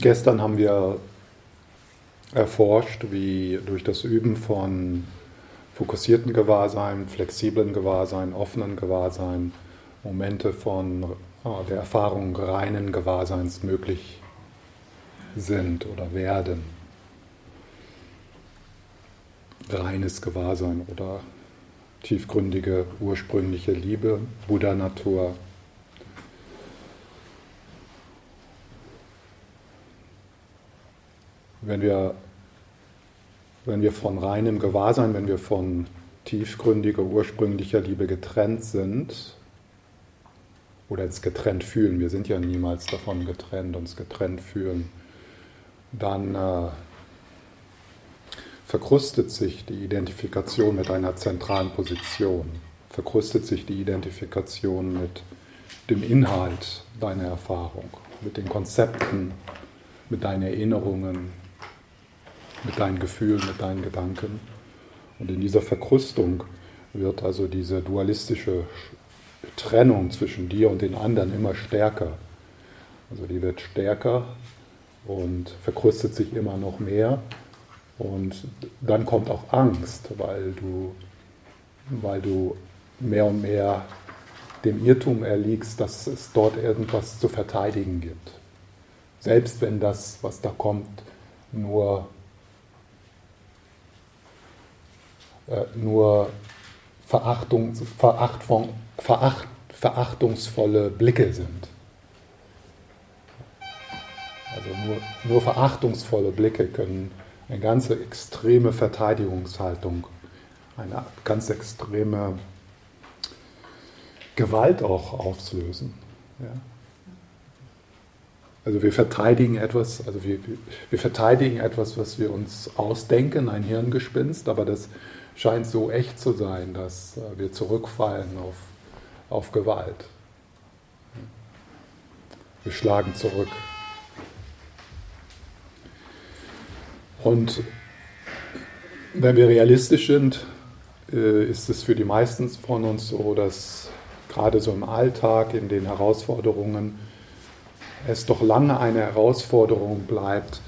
Gestern haben wir erforscht, wie durch das Üben von fokussierten Gewahrsein, flexiblen Gewahrsein, offenen Gewahrsein Momente von oh, der Erfahrung reinen Gewahrseins möglich sind oder werden. Reines Gewahrsein oder tiefgründige ursprüngliche Liebe, Buddha-Natur. Wenn wir, wenn wir von reinem Gewahrsein, wenn wir von tiefgründiger ursprünglicher Liebe getrennt sind, oder uns getrennt fühlen, wir sind ja niemals davon getrennt, uns getrennt fühlen, dann äh, verkrustet sich die Identifikation mit einer zentralen Position, verkrustet sich die Identifikation mit dem Inhalt deiner Erfahrung, mit den Konzepten, mit deinen Erinnerungen, mit deinen Gefühlen, mit deinen Gedanken. Und in dieser Verkrustung wird also diese dualistische Trennung zwischen dir und den anderen immer stärker. Also die wird stärker und verkrustet sich immer noch mehr und dann kommt auch Angst, weil du, weil du mehr und mehr dem Irrtum erliegst, dass es dort irgendwas zu verteidigen gibt. Selbst wenn das, was da kommt, nur, äh, nur Verachtung, Verachtung, Veracht, verachtungsvolle Blicke sind. Also nur, nur verachtungsvolle Blicke können eine ganz extreme Verteidigungshaltung, eine ganz extreme Gewalt auch auslösen. Ja. Also wir verteidigen etwas, also wir, wir verteidigen etwas, was wir uns ausdenken, ein Hirngespinst, aber das scheint so echt zu sein, dass äh, wir zurückfallen auf, auf Gewalt. Wir schlagen zurück. Und wenn wir realistisch sind, äh, ist es für die meisten von uns so, dass gerade so im Alltag, in den Herausforderungen, es doch lange eine Herausforderung bleibt,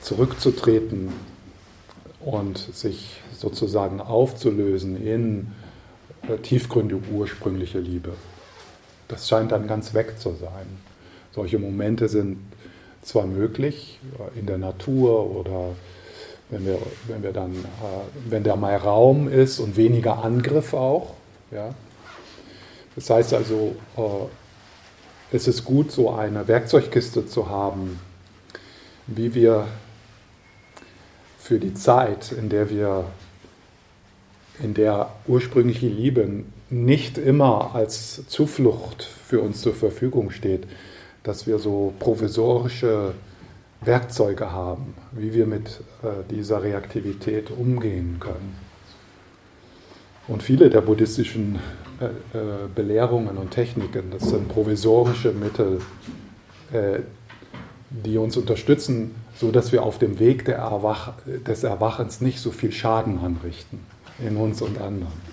zurückzutreten und sich sozusagen aufzulösen in äh, tiefgründige ursprüngliche Liebe. Das scheint dann ganz weg zu sein. Solche Momente sind zwar möglich in der Natur oder wenn wir, wenn wir dann, äh, wenn da mal Raum ist und weniger Angriff auch. Ja. Das heißt also, äh, es ist gut, so eine Werkzeugkiste zu haben, wie wir für die Zeit, in der wir, in der ursprüngliche Liebe nicht immer als Zuflucht für uns zur Verfügung steht, dass wir so provisorische Werkzeuge haben, wie wir mit äh, dieser Reaktivität umgehen können. Und viele der buddhistischen äh, äh, Belehrungen und Techniken, das sind provisorische Mittel, die uns unterstützen, sodass wir auf dem Weg Erwach des Erwachens nicht so viel Schaden anrichten in uns und anderen.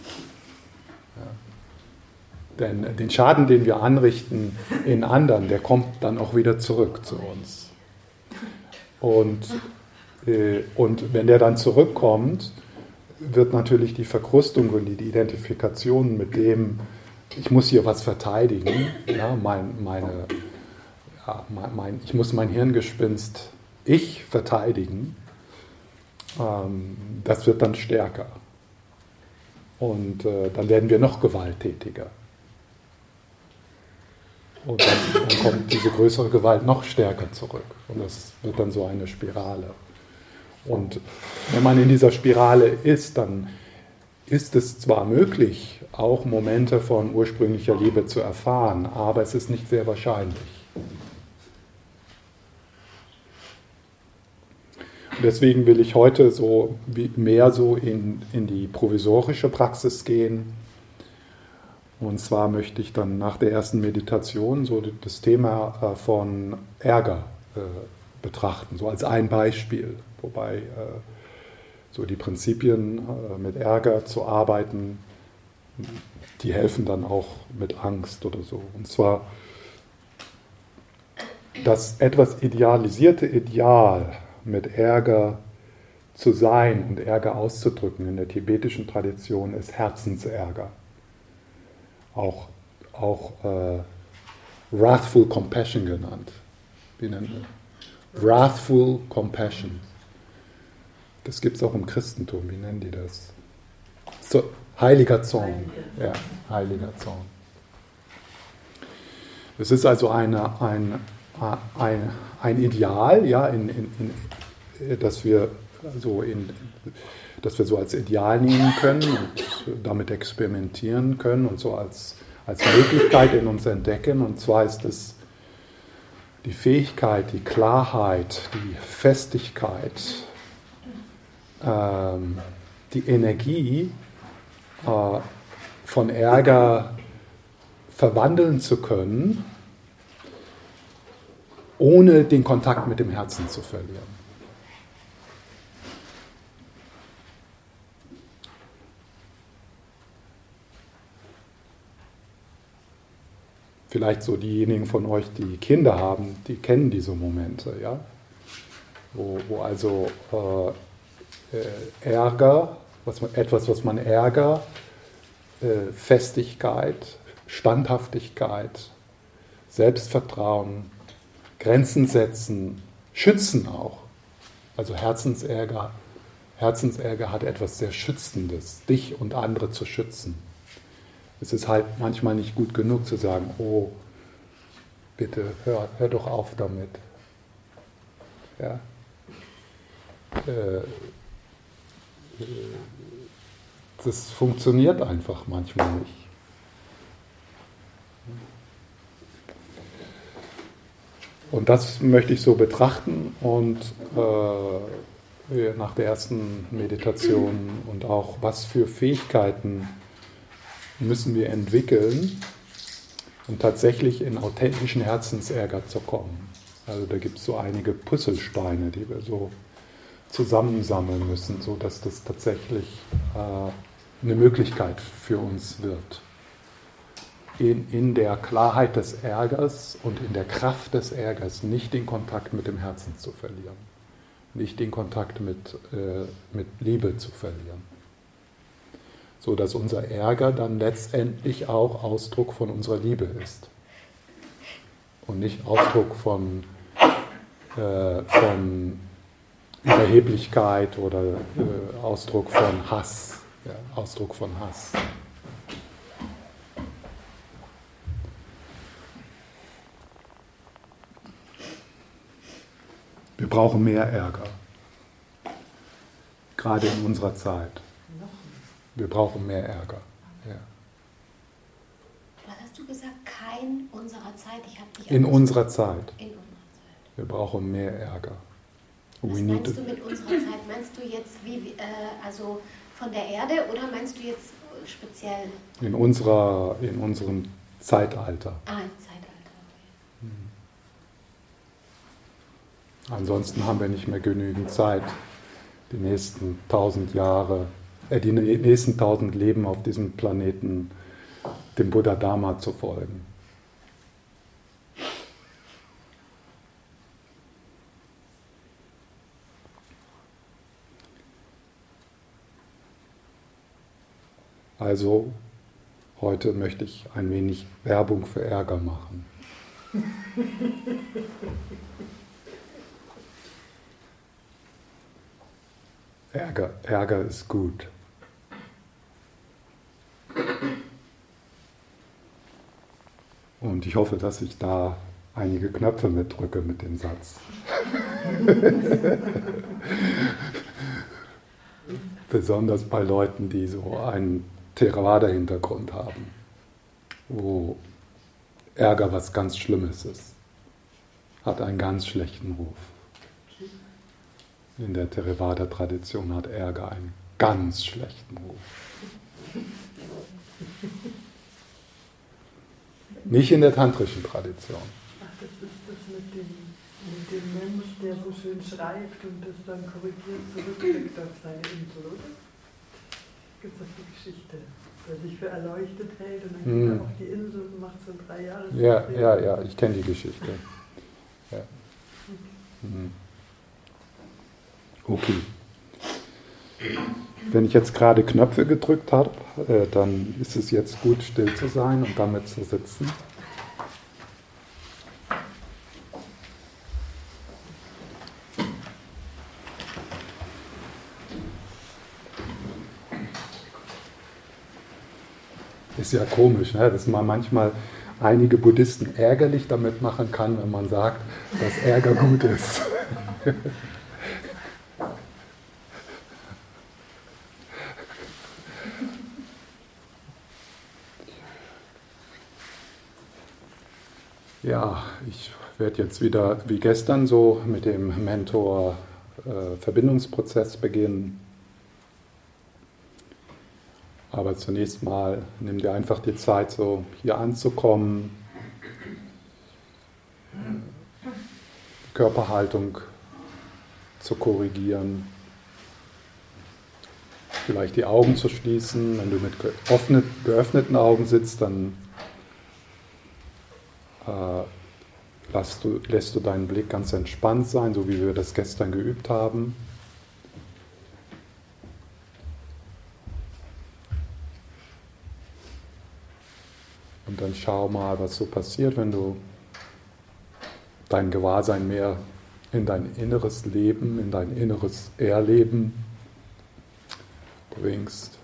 Denn den Schaden, den wir anrichten in anderen, der kommt dann auch wieder zurück zu uns. Und, äh, und wenn der dann zurückkommt, wird natürlich die Verkrustung und die Identifikation mit dem, ich muss hier was verteidigen, ja, mein, meine, ja, mein, ich muss mein Hirngespinst, ich verteidigen, ähm, das wird dann stärker. Und äh, dann werden wir noch gewalttätiger. Und dann, dann kommt diese größere Gewalt noch stärker zurück. Und das wird dann so eine Spirale. Und wenn man in dieser Spirale ist, dann ist es zwar möglich, auch Momente von ursprünglicher Liebe zu erfahren, aber es ist nicht sehr wahrscheinlich. Deswegen will ich heute so mehr so in, in die provisorische Praxis gehen und zwar möchte ich dann nach der ersten Meditation so das Thema äh, von Ärger äh, betrachten, so als ein Beispiel, wobei äh, so die Prinzipien mit Ärger zu arbeiten, die helfen dann auch mit Angst oder so. Und zwar das etwas idealisierte Ideal mit Ärger zu sein und Ärger auszudrücken in der tibetischen Tradition ist Herzensärger. Auch, auch äh, Wrathful Compassion genannt. Wie nennt man? Wrathful Compassion. Das gibt es auch im Christentum. Wie nennen die das? So, heiliger Zorn. Ja, heiliger Zorn. Es ist also eine, ein, ein, ein Ideal, ja, in, in, in, das wir so in, dass wir so als Ideal nehmen können und damit experimentieren können und so als, als Möglichkeit in uns entdecken. Und zwar ist es die Fähigkeit, die Klarheit, die Festigkeit, ähm, die Energie äh, von Ärger verwandeln zu können, ohne den Kontakt mit dem Herzen zu verlieren. vielleicht so diejenigen von euch, die Kinder haben, die kennen diese Momente, ja? wo, wo also äh, äh, Ärger, was man, etwas, was man Ärger, äh, Festigkeit, Standhaftigkeit, Selbstvertrauen, Grenzen setzen, schützen auch. Also Herzensärger, Herzensärger hat etwas sehr Schützendes, dich und andere zu schützen. Es ist halt manchmal nicht gut genug zu sagen, oh, bitte hör, hör doch auf damit. Ja? Äh, das funktioniert einfach manchmal nicht. Und das möchte ich so betrachten und äh, nach der ersten Meditation und auch was für Fähigkeiten müssen wir entwickeln, um tatsächlich in authentischen Herzensärger zu kommen. Also da gibt es so einige Puzzlesteine, die wir so zusammensammeln müssen, sodass das tatsächlich äh, eine Möglichkeit für uns wird. In, in der Klarheit des Ärgers und in der Kraft des Ärgers nicht den Kontakt mit dem Herzen zu verlieren, nicht den Kontakt mit, äh, mit Liebe zu verlieren so dass unser Ärger dann letztendlich auch Ausdruck von unserer Liebe ist und nicht Ausdruck von, äh, von Überheblichkeit oder äh, Ausdruck von Hass. Ja, Ausdruck von Hass. Wir brauchen mehr Ärger, gerade in unserer Zeit. Wir brauchen mehr Ärger. Ja. Was hast du gesagt? Kein unserer Zeit? Ich dich In unserer Zeit. In unserer Zeit. Wir brauchen mehr Ärger. Was We meinst du mit unserer Zeit? Meinst du jetzt wie, äh, also von der Erde oder meinst du jetzt speziell? In, unserer, in unserem Zeitalter. Ah, Zeitalter. Okay. Hm. Ansonsten haben wir nicht mehr genügend Zeit, die nächsten tausend Jahre äh, die nächsten tausend Leben auf diesem Planeten dem Buddha Dharma zu folgen. Also heute möchte ich ein wenig Werbung für Ärger machen. Ärger, Ärger ist gut. Und ich hoffe, dass ich da einige Knöpfe mitdrücke mit dem Satz. Besonders bei Leuten, die so einen Theravada-Hintergrund haben, wo Ärger was ganz Schlimmes ist, hat einen ganz schlechten Ruf. In der Theravada-Tradition hat Ärger einen ganz schlechten Ruf. Nicht in der tantrischen Tradition. Ach, das ist das mit dem, mit dem Mensch, der so schön schreibt und das dann korrigiert zurückkriegt auf seine Insel, oder? Gibt es die Geschichte, der sich für erleuchtet hält und dann geht hm. er auf die Insel und macht so drei Jahre. Ja, ja, ja, ich kenne die Geschichte. Mhm. Okay. Wenn ich jetzt gerade Knöpfe gedrückt habe, äh, dann ist es jetzt gut, still zu sein und damit zu sitzen. Ist ja komisch, ne? dass man manchmal einige Buddhisten ärgerlich damit machen kann, wenn man sagt, dass Ärger gut ist. Ja, ich werde jetzt wieder wie gestern so mit dem Mentor äh, beginnen. Aber zunächst mal nimm dir einfach die Zeit, so hier anzukommen, Körperhaltung zu korrigieren, vielleicht die Augen zu schließen. Wenn du mit geöffneten Augen sitzt, dann lässt, du, lässt du deinen Blick ganz entspannt sein, so wie wir das gestern geübt haben. Und dann schau mal, was so passiert, wenn du dein Gewahrsein mehr in dein inneres Leben, in dein inneres Erleben bringst.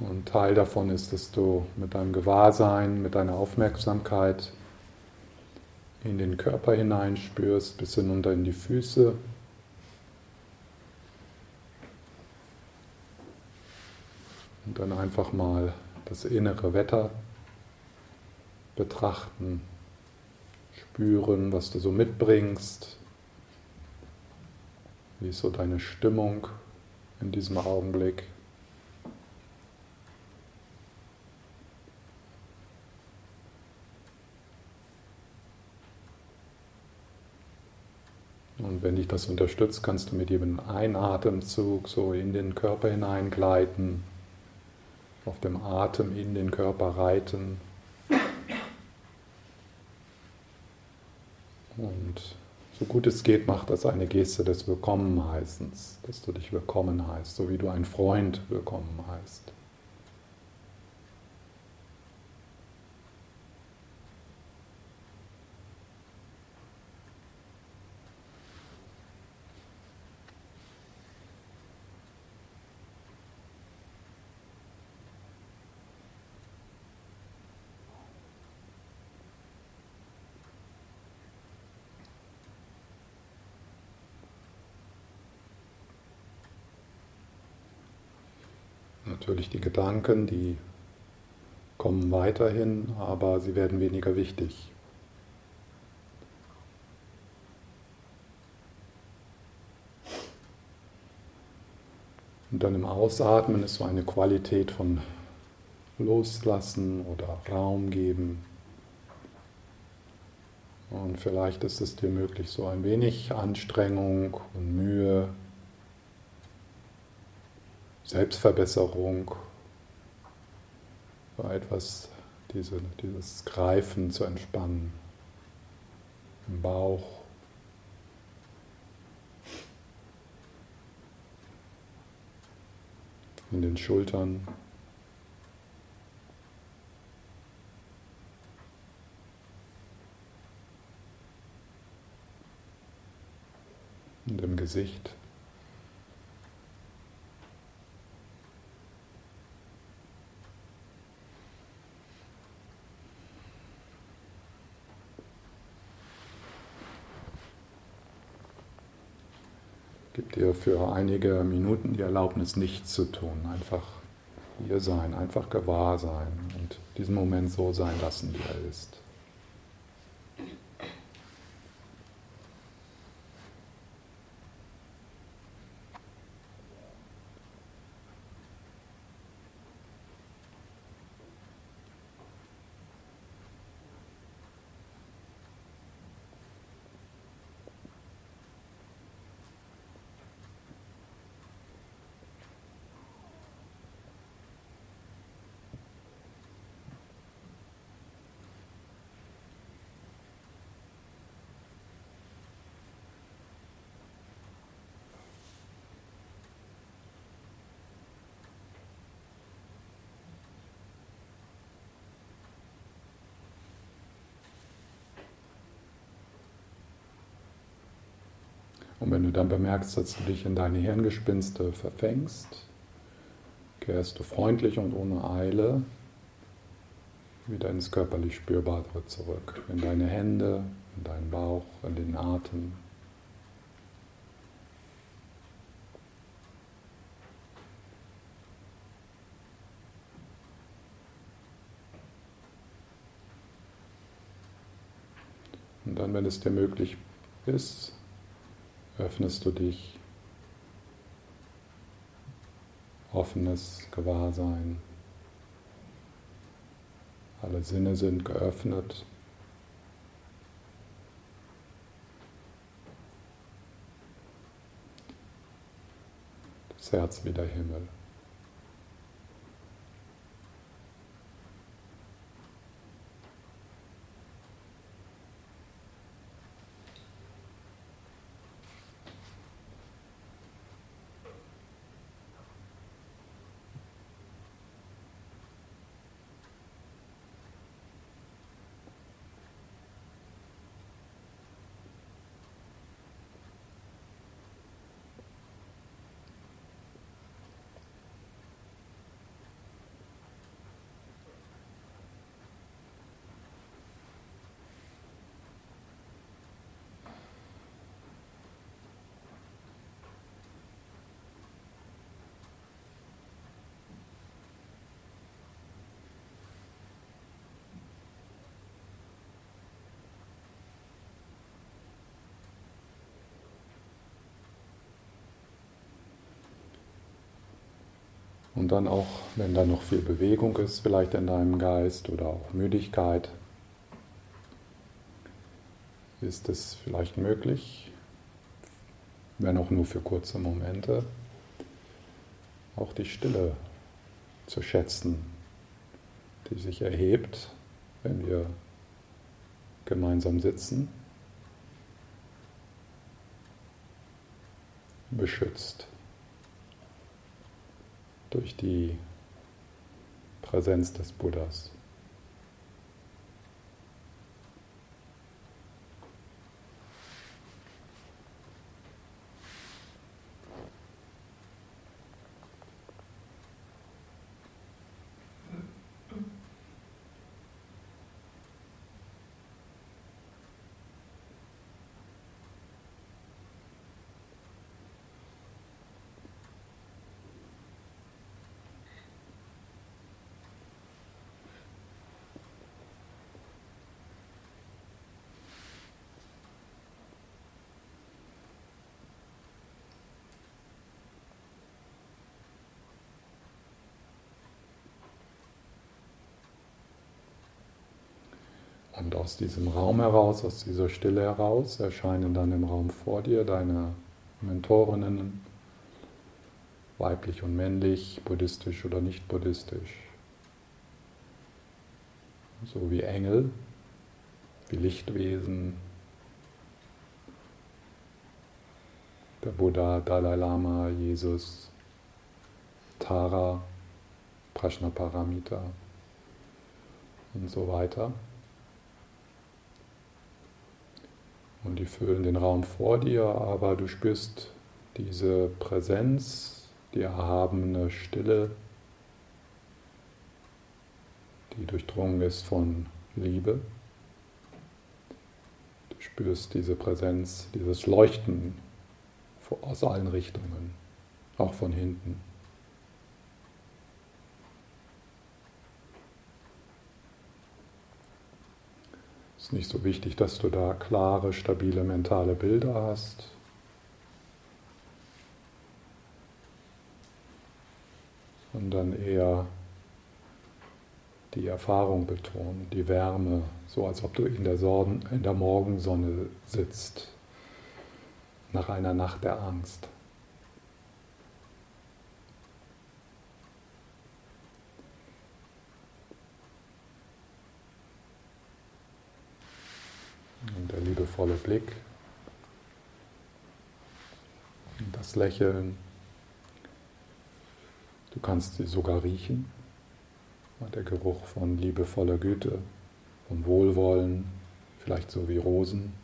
Und Teil davon ist, dass du mit deinem Gewahrsein, mit deiner Aufmerksamkeit in den Körper hineinspürst, bis hinunter in die Füße. Und dann einfach mal das innere Wetter betrachten, spüren, was du so mitbringst. Wie ist so deine Stimmung in diesem Augenblick? Und wenn dich das unterstützt, kannst du mit jedem Einatemzug so in den Körper hineingleiten, auf dem Atem in den Körper reiten. Und so gut es geht, mach das eine Geste des Willkommenheißens, dass du dich willkommen heißt, so wie du einen Freund willkommen heißt. Natürlich die Gedanken, die kommen weiterhin, aber sie werden weniger wichtig. Und dann im Ausatmen ist so eine Qualität von Loslassen oder Raum geben. Und vielleicht ist es dir möglich, so ein wenig Anstrengung und Mühe Selbstverbesserung, war etwas, diese, dieses Greifen zu entspannen im Bauch. In den Schultern. Und im Gesicht. Dir für einige Minuten die Erlaubnis, nichts zu tun. Einfach hier sein, einfach gewahr sein und diesen Moment so sein lassen, wie er ist. Und wenn du dann bemerkst, dass du dich in deine Hirngespinste verfängst, kehrst du freundlich und ohne Eile wieder ins körperlich Spürbare zurück, in deine Hände, in deinen Bauch, in den Atem. Und dann, wenn es dir möglich ist, öffnest du dich, offenes Gewahrsein. Alle Sinne sind geöffnet. Das Herz wie der Himmel. Und dann auch, wenn da noch viel Bewegung ist, vielleicht in deinem Geist oder auch Müdigkeit, ist es vielleicht möglich, wenn auch nur für kurze Momente, auch die Stille zu schätzen, die sich erhebt, wenn wir gemeinsam sitzen, beschützt durch die Präsenz des Buddhas. Und aus diesem Raum heraus, aus dieser Stille heraus, erscheinen dann im Raum vor dir deine Mentorinnen, weiblich und männlich, buddhistisch oder nicht buddhistisch. So wie Engel, wie Lichtwesen, der Buddha, Dalai Lama, Jesus, Tara, Prajnaparamita und so weiter. Und die füllen den Raum vor dir, aber du spürst diese Präsenz, die erhabene Stille, die durchdrungen ist von Liebe. Du spürst diese Präsenz, dieses Leuchten aus allen Richtungen, auch von hinten. Ist nicht so wichtig, dass du da klare, stabile mentale Bilder hast. Sondern eher die Erfahrung betonen, die Wärme, so als ob du in der, Sorgen, in der Morgensonne sitzt, nach einer Nacht der Angst. Und der liebevolle Blick, das Lächeln. Du kannst sie sogar riechen. Der Geruch von liebevoller Güte, von Wohlwollen, vielleicht so wie Rosen.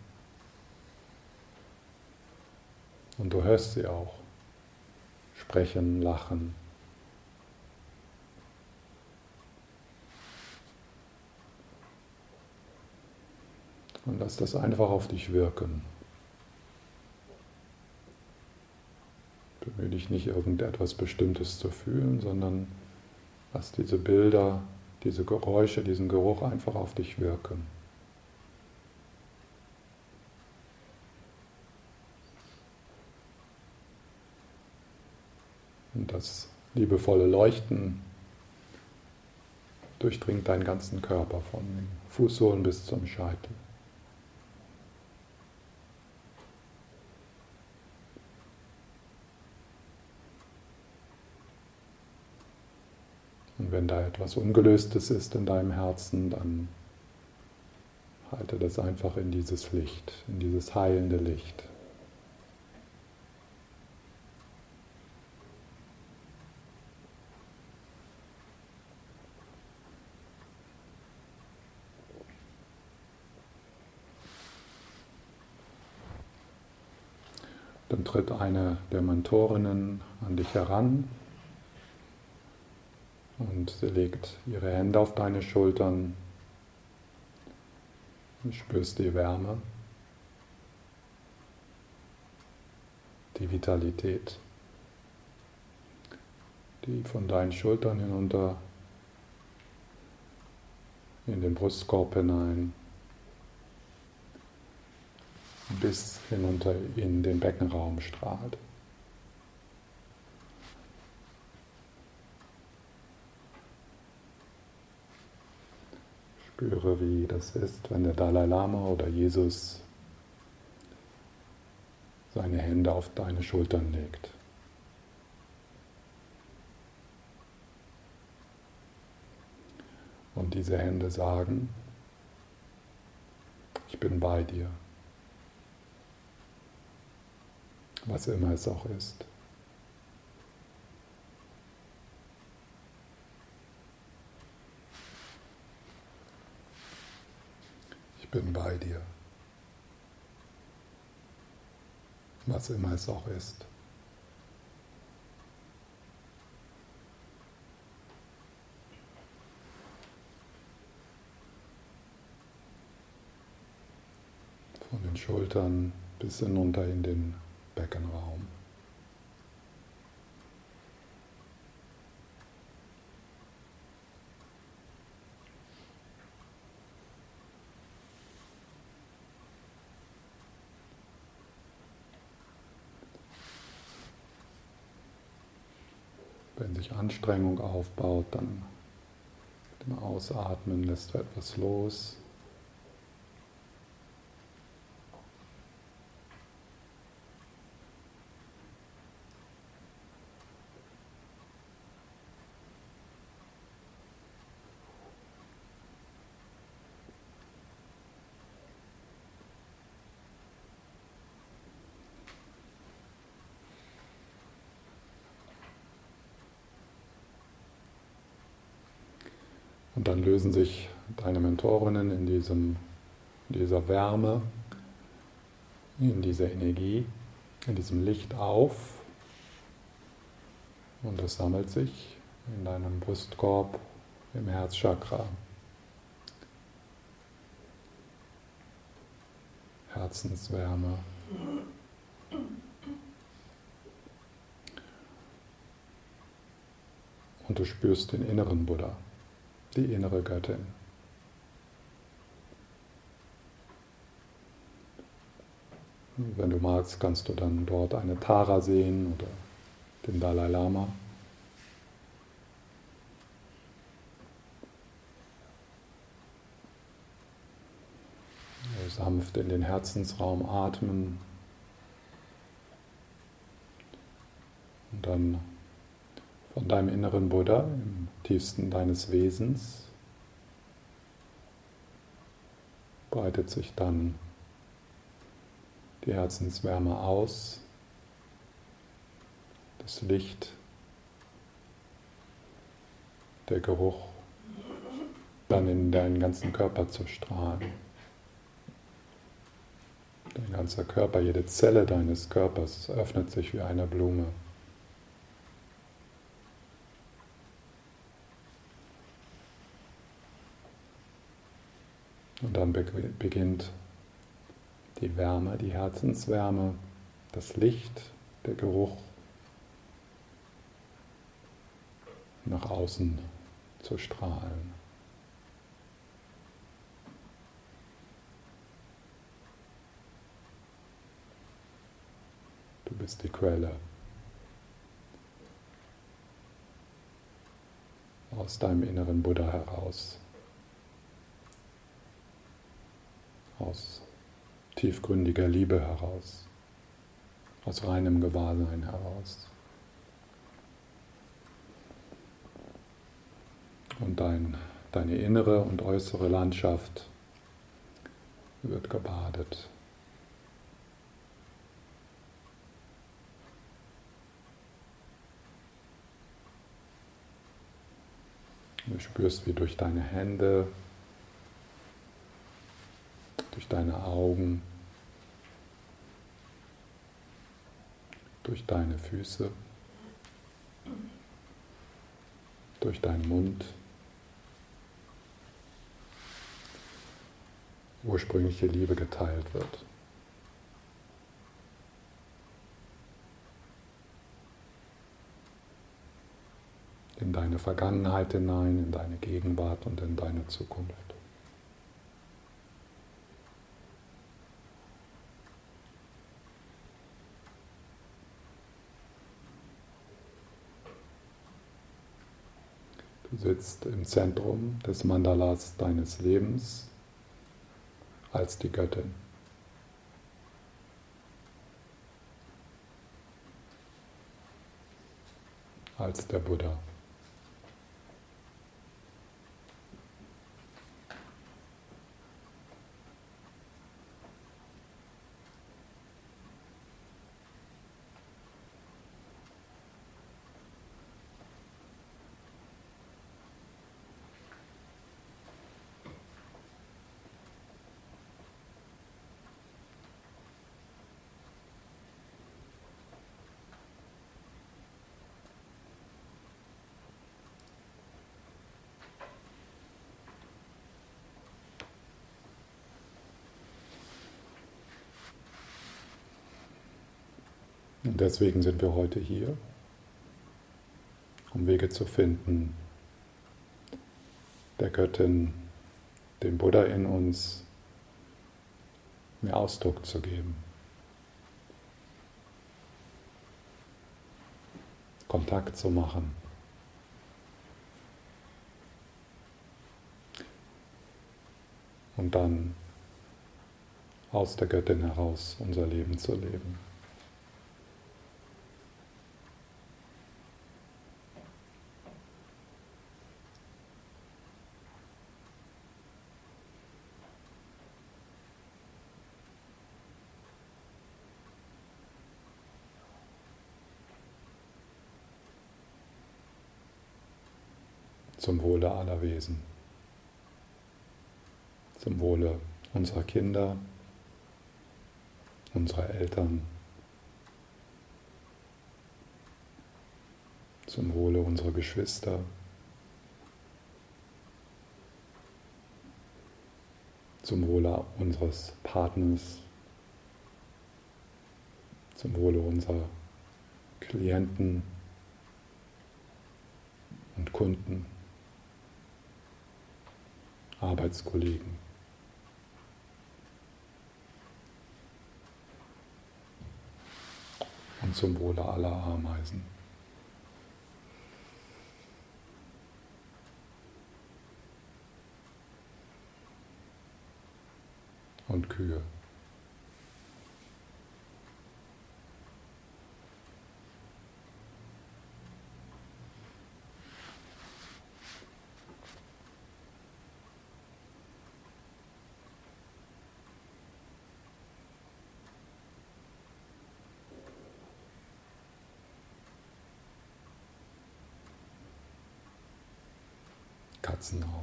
Und du hörst sie auch. Sprechen, lachen. Und lass das einfach auf dich wirken. Bemühe dich nicht irgendetwas Bestimmtes zu fühlen, sondern lass diese Bilder, diese Geräusche, diesen Geruch einfach auf dich wirken. Und das liebevolle Leuchten durchdringt deinen ganzen Körper von Fußsohlen bis zum Scheitel. Und wenn da etwas Ungelöstes ist in deinem Herzen, dann halte das einfach in dieses Licht, in dieses heilende Licht. Dann tritt eine der Mentorinnen an dich heran und sie legt ihre Hände auf deine Schultern und spürst die Wärme, die Vitalität, die von deinen Schultern hinunter in den Brustkorb hinein bis hinunter in den Beckenraum strahlt. Spüre, wie das ist, wenn der Dalai Lama oder Jesus seine Hände auf deine Schultern legt. Und diese Hände sagen, ich bin bei dir. Was immer es auch ist. Ich bin bei dir. Was immer es auch ist. Von den Schultern bis hinunter in den Beckenraum. Wenn sich Anstrengung aufbaut, dann mit dem Ausatmen lässt du etwas los. Lösen sich deine Mentorinnen in, diesem, dieser Wärme, in dieser Energie, in diesem Licht auf. Und das sammelt sich in deinem Brustkorb, im Herzchakra. Herzenswärme. Und du spürst den inneren Buddha die innere Göttin. Wenn du magst, kannst du dann dort eine Tara sehen oder den Dalai Lama. Sanft in den Herzensraum atmen und dann von deinem inneren Buddha im tiefsten deines Wesens breitet sich dann die Herzenswärme aus, das Licht, der Geruch dann in deinen ganzen Körper zu strahlen. Dein ganzer Körper, jede Zelle deines Körpers öffnet sich wie eine Blume. Und dann beginnt die Wärme, die Herzenswärme, das Licht, der Geruch nach außen zu strahlen. Du bist die Quelle. Aus deinem inneren Buddha heraus. Aus tiefgründiger Liebe heraus. Aus reinem Gewahrsein heraus. Und dein, deine innere und äußere Landschaft wird gebadet. Du spürst, wie durch deine Hände, durch deine Augen, durch deine Füße, durch deinen Mund ursprüngliche Liebe geteilt wird. In deine Vergangenheit hinein, in deine Gegenwart und in deine Zukunft. Du sitzt im Zentrum des Mandalas deines Lebens als die Göttin. Als der Buddha. Und deswegen sind wir heute hier, um Wege zu finden, der Göttin, dem Buddha in uns, mehr Ausdruck zu geben. Kontakt zu machen. Und dann aus der Göttin heraus unser Leben zu leben. Zum Wohle aller Wesen, zum Wohle unserer Kinder, unserer Eltern, zum Wohle unserer Geschwister, zum Wohle unseres Partners, zum Wohle unserer Klienten und Kunden. Arbeitskollegen. Und zum Wohle aller Ameisen. Und Kühe. Katzenau.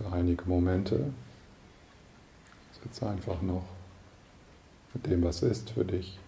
für einige Momente sitze einfach noch mit dem, was ist für dich.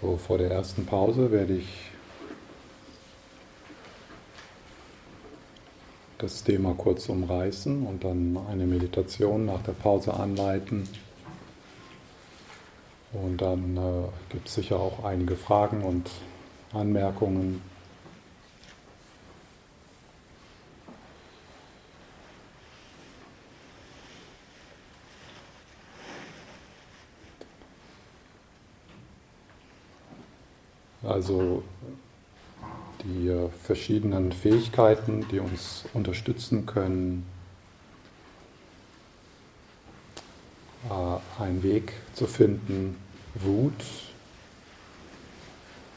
So, vor der ersten Pause werde ich das Thema kurz umreißen und dann eine Meditation nach der Pause anleiten. Und dann äh, gibt es sicher auch einige Fragen und Anmerkungen. Also die äh, verschiedenen Fähigkeiten, die uns unterstützen können, äh, einen Weg zu finden, Wut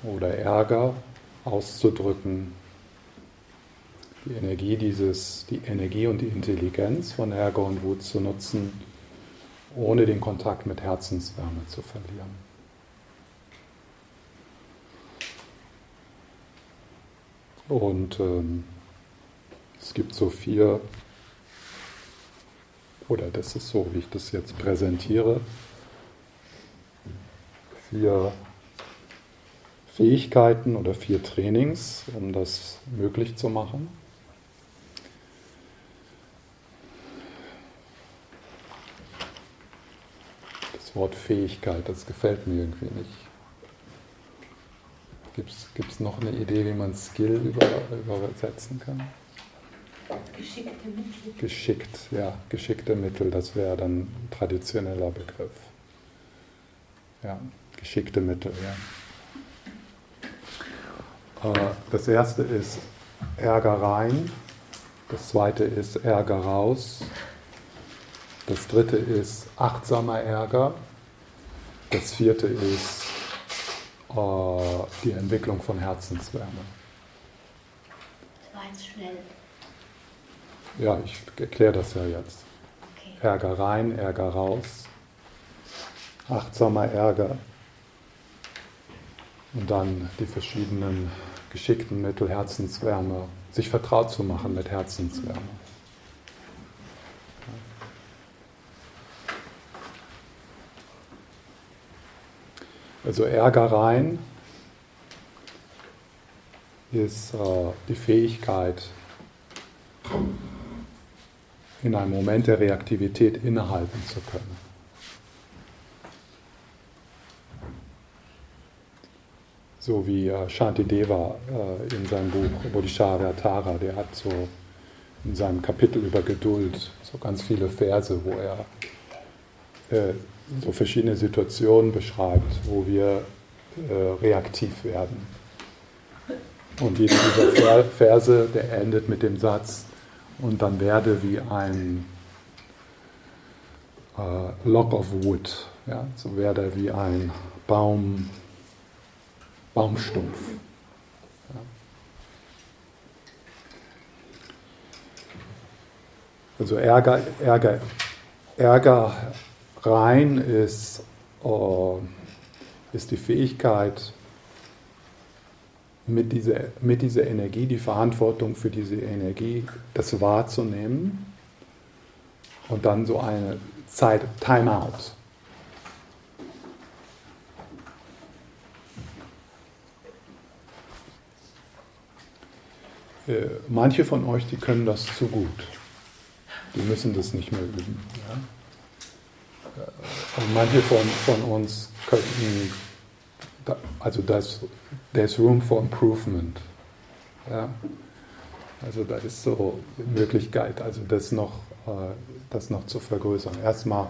oder Ärger auszudrücken, die Energie dieses, die Energie und die Intelligenz von Ärger und Wut zu nutzen, ohne den Kontakt mit Herzenswärme zu verlieren. Und ähm, es gibt so vier, oder das ist so, wie ich das jetzt präsentiere, vier Fähigkeiten oder vier Trainings, um das möglich zu machen. Das Wort Fähigkeit, das gefällt mir irgendwie nicht. Gibt es noch eine Idee, wie man Skill über, übersetzen kann? Geschickte Mittel. Geschickt, ja, geschickte Mittel, das wäre dann ein traditioneller Begriff. Ja, geschickte Mittel, ja. Äh, das erste ist Ärger rein, das zweite ist Ärger raus, das dritte ist achtsamer Ärger, das vierte ist die Entwicklung von Herzenswärme. Das war jetzt schnell. Ja, ich erkläre das ja jetzt. Okay. Ärger rein, Ärger raus, achtsamer Ärger und dann die verschiedenen geschickten Mittel Herzenswärme, sich vertraut zu machen mit Herzenswärme. Also Ärgereien ist äh, die Fähigkeit, in einem Moment der Reaktivität innehalten zu können. So wie äh, Shantideva äh, in seinem Buch Bodhisattva Tara, der hat so in seinem Kapitel über Geduld so ganz viele Verse, wo er äh, so verschiedene Situationen beschreibt, wo wir äh, reaktiv werden. Und jeder dieser Verse, der endet mit dem Satz, und dann werde wie ein äh, Lock of Wood, ja, so werde wie ein Baum, Baumstumpf. Also Ärger, Ärger, Ärger rein ist, äh, ist die Fähigkeit, mit dieser, mit dieser Energie, die Verantwortung für diese Energie, das wahrzunehmen und dann so eine Zeit, Timeout. Äh, manche von euch, die können das zu gut. Die müssen das nicht mehr üben. Ja? Und manche von, von uns könnten, also das, there's room for improvement. Ja? Also da ist so Möglichkeit, also das noch, äh, das noch zu vergrößern. Erstmal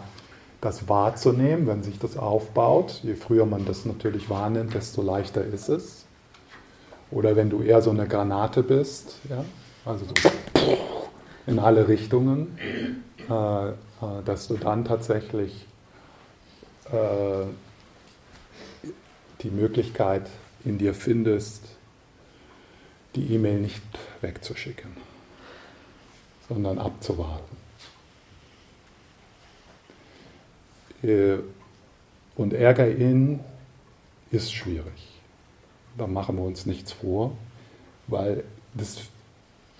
das wahrzunehmen, wenn sich das aufbaut. Je früher man das natürlich wahrnimmt, desto leichter ist es. Oder wenn du eher so eine Granate bist, ja? also so in alle Richtungen, dass du dann tatsächlich äh, die Möglichkeit in dir findest, die E-Mail nicht wegzuschicken, sondern abzuwarten. Äh, und Ärger in ist schwierig. Da machen wir uns nichts vor, weil das,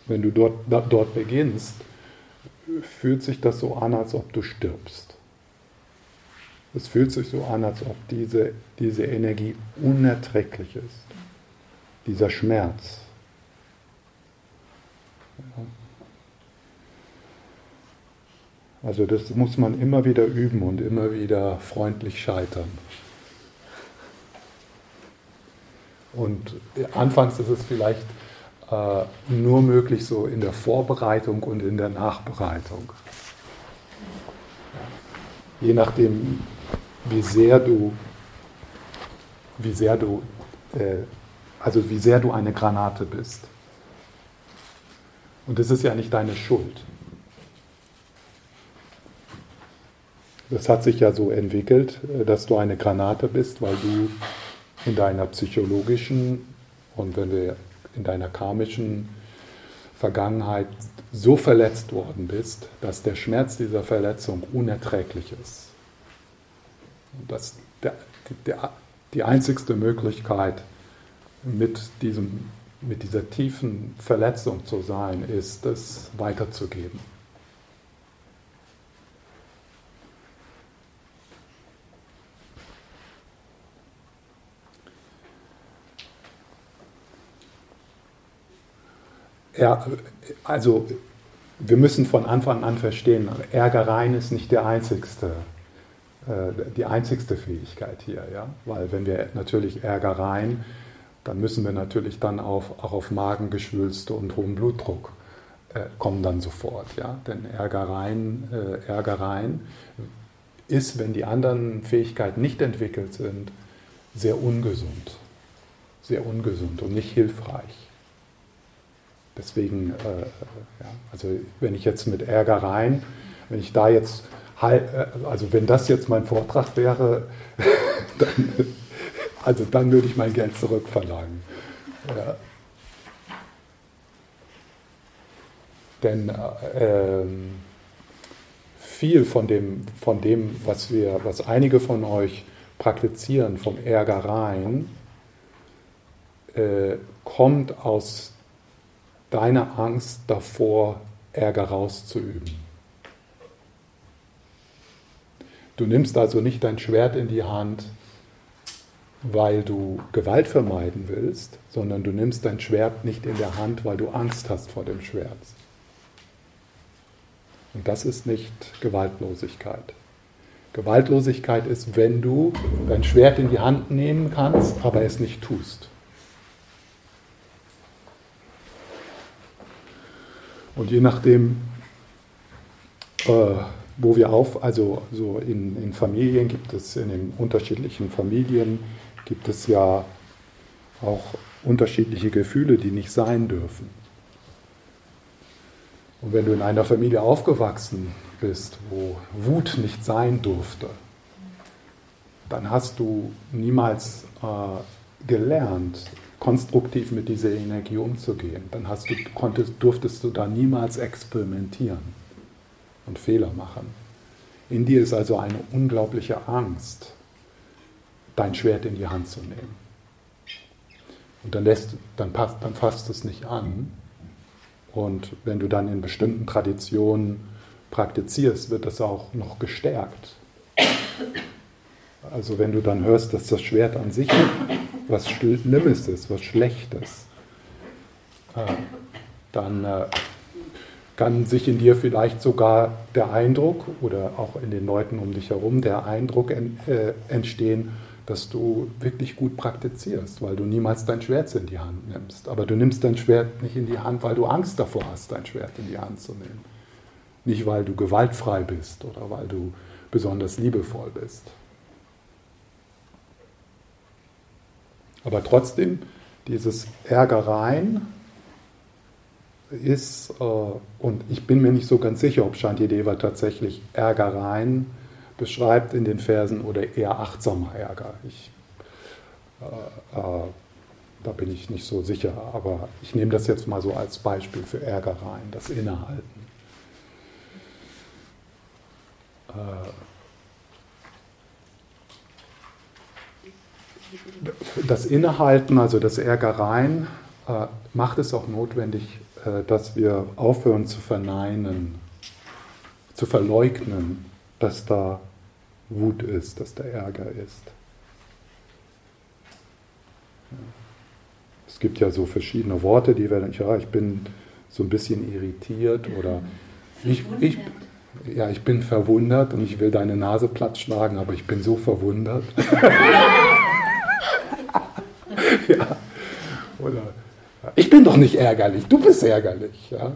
wenn du dort, dort beginnst, fühlt sich das so an, als ob du stirbst. Es fühlt sich so an, als ob diese, diese Energie unerträglich ist. Dieser Schmerz. Also das muss man immer wieder üben und immer wieder freundlich scheitern. Und anfangs ist es vielleicht nur möglich so in der Vorbereitung und in der Nachbereitung. Je nachdem, wie sehr du, wie sehr du, äh, also wie sehr du eine Granate bist. Und das ist ja nicht deine Schuld. Das hat sich ja so entwickelt, äh, dass du eine Granate bist, weil du in deiner psychologischen und wenn wir in deiner karmischen Vergangenheit so verletzt worden bist, dass der Schmerz dieser Verletzung unerträglich ist. Und das, der, der, die einzigste Möglichkeit, mit, diesem, mit dieser tiefen Verletzung zu sein, ist es weiterzugeben. Ja, also wir müssen von Anfang an verstehen, Ärgereien ist nicht der einzigste, äh, die einzigste Fähigkeit hier, ja? weil wenn wir natürlich Ärgereien, dann müssen wir natürlich dann auf, auch auf Magengeschwülste und hohen Blutdruck äh, kommen dann sofort, ja, denn Ärgereien, äh, Ärgereien ist, wenn die anderen Fähigkeiten nicht entwickelt sind, sehr ungesund, sehr ungesund und nicht hilfreich. Deswegen, äh, ja, also wenn ich jetzt mit Ärgereien, wenn ich da jetzt, äh, also wenn das jetzt mein Vortrag wäre, dann, also dann würde ich mein Geld zurückverlangen. Ja. Denn äh, viel von dem, von dem, was wir, was einige von euch praktizieren, vom Ärgereien, äh, kommt aus deine Angst davor, Ärger rauszuüben. Du nimmst also nicht dein Schwert in die Hand, weil du Gewalt vermeiden willst, sondern du nimmst dein Schwert nicht in der Hand, weil du Angst hast vor dem Schwert. Und das ist nicht Gewaltlosigkeit. Gewaltlosigkeit ist, wenn du dein Schwert in die Hand nehmen kannst, aber es nicht tust. Und je nachdem, äh, wo wir auf, also so in, in Familien gibt es, in den unterschiedlichen Familien gibt es ja auch unterschiedliche Gefühle, die nicht sein dürfen. Und wenn du in einer Familie aufgewachsen bist, wo Wut nicht sein durfte, dann hast du niemals äh, gelernt, konstruktiv mit dieser Energie umzugehen. Dann hast du, konntest, durftest du da niemals experimentieren und Fehler machen. In dir ist also eine unglaubliche Angst, dein Schwert in die Hand zu nehmen. Und dann, lässt, dann, passt, dann fasst es nicht an. Und wenn du dann in bestimmten Traditionen praktizierst, wird das auch noch gestärkt. Also wenn du dann hörst, dass das Schwert an sich was Schlimmes ist, was Schlechtes, äh, dann äh, kann sich in dir vielleicht sogar der Eindruck oder auch in den Leuten um dich herum der Eindruck äh, entstehen, dass du wirklich gut praktizierst, weil du niemals dein Schwert in die Hand nimmst. Aber du nimmst dein Schwert nicht in die Hand, weil du Angst davor hast, dein Schwert in die Hand zu nehmen. Nicht, weil du gewaltfrei bist oder weil du besonders liebevoll bist. Aber trotzdem, dieses Ärgereien ist, äh, und ich bin mir nicht so ganz sicher, ob Shantideva tatsächlich Ärgereien beschreibt in den Versen oder eher achtsamer Ärger. Ich, äh, äh, da bin ich nicht so sicher, aber ich nehme das jetzt mal so als Beispiel für Ärgereien, das Innehalten. Das Innehalten, also das Ärgereien, äh, macht es auch notwendig, äh, dass wir aufhören zu verneinen, zu verleugnen, dass da Wut ist, dass da Ärger ist. Es gibt ja so verschiedene Worte, die werden, ja, ich bin so ein bisschen irritiert oder ich, ich, ja, ich bin verwundert und ich will deine Nase platt schlagen, aber ich bin so verwundert. ja. Oder ich bin doch nicht ärgerlich, du bist ärgerlich. Ja?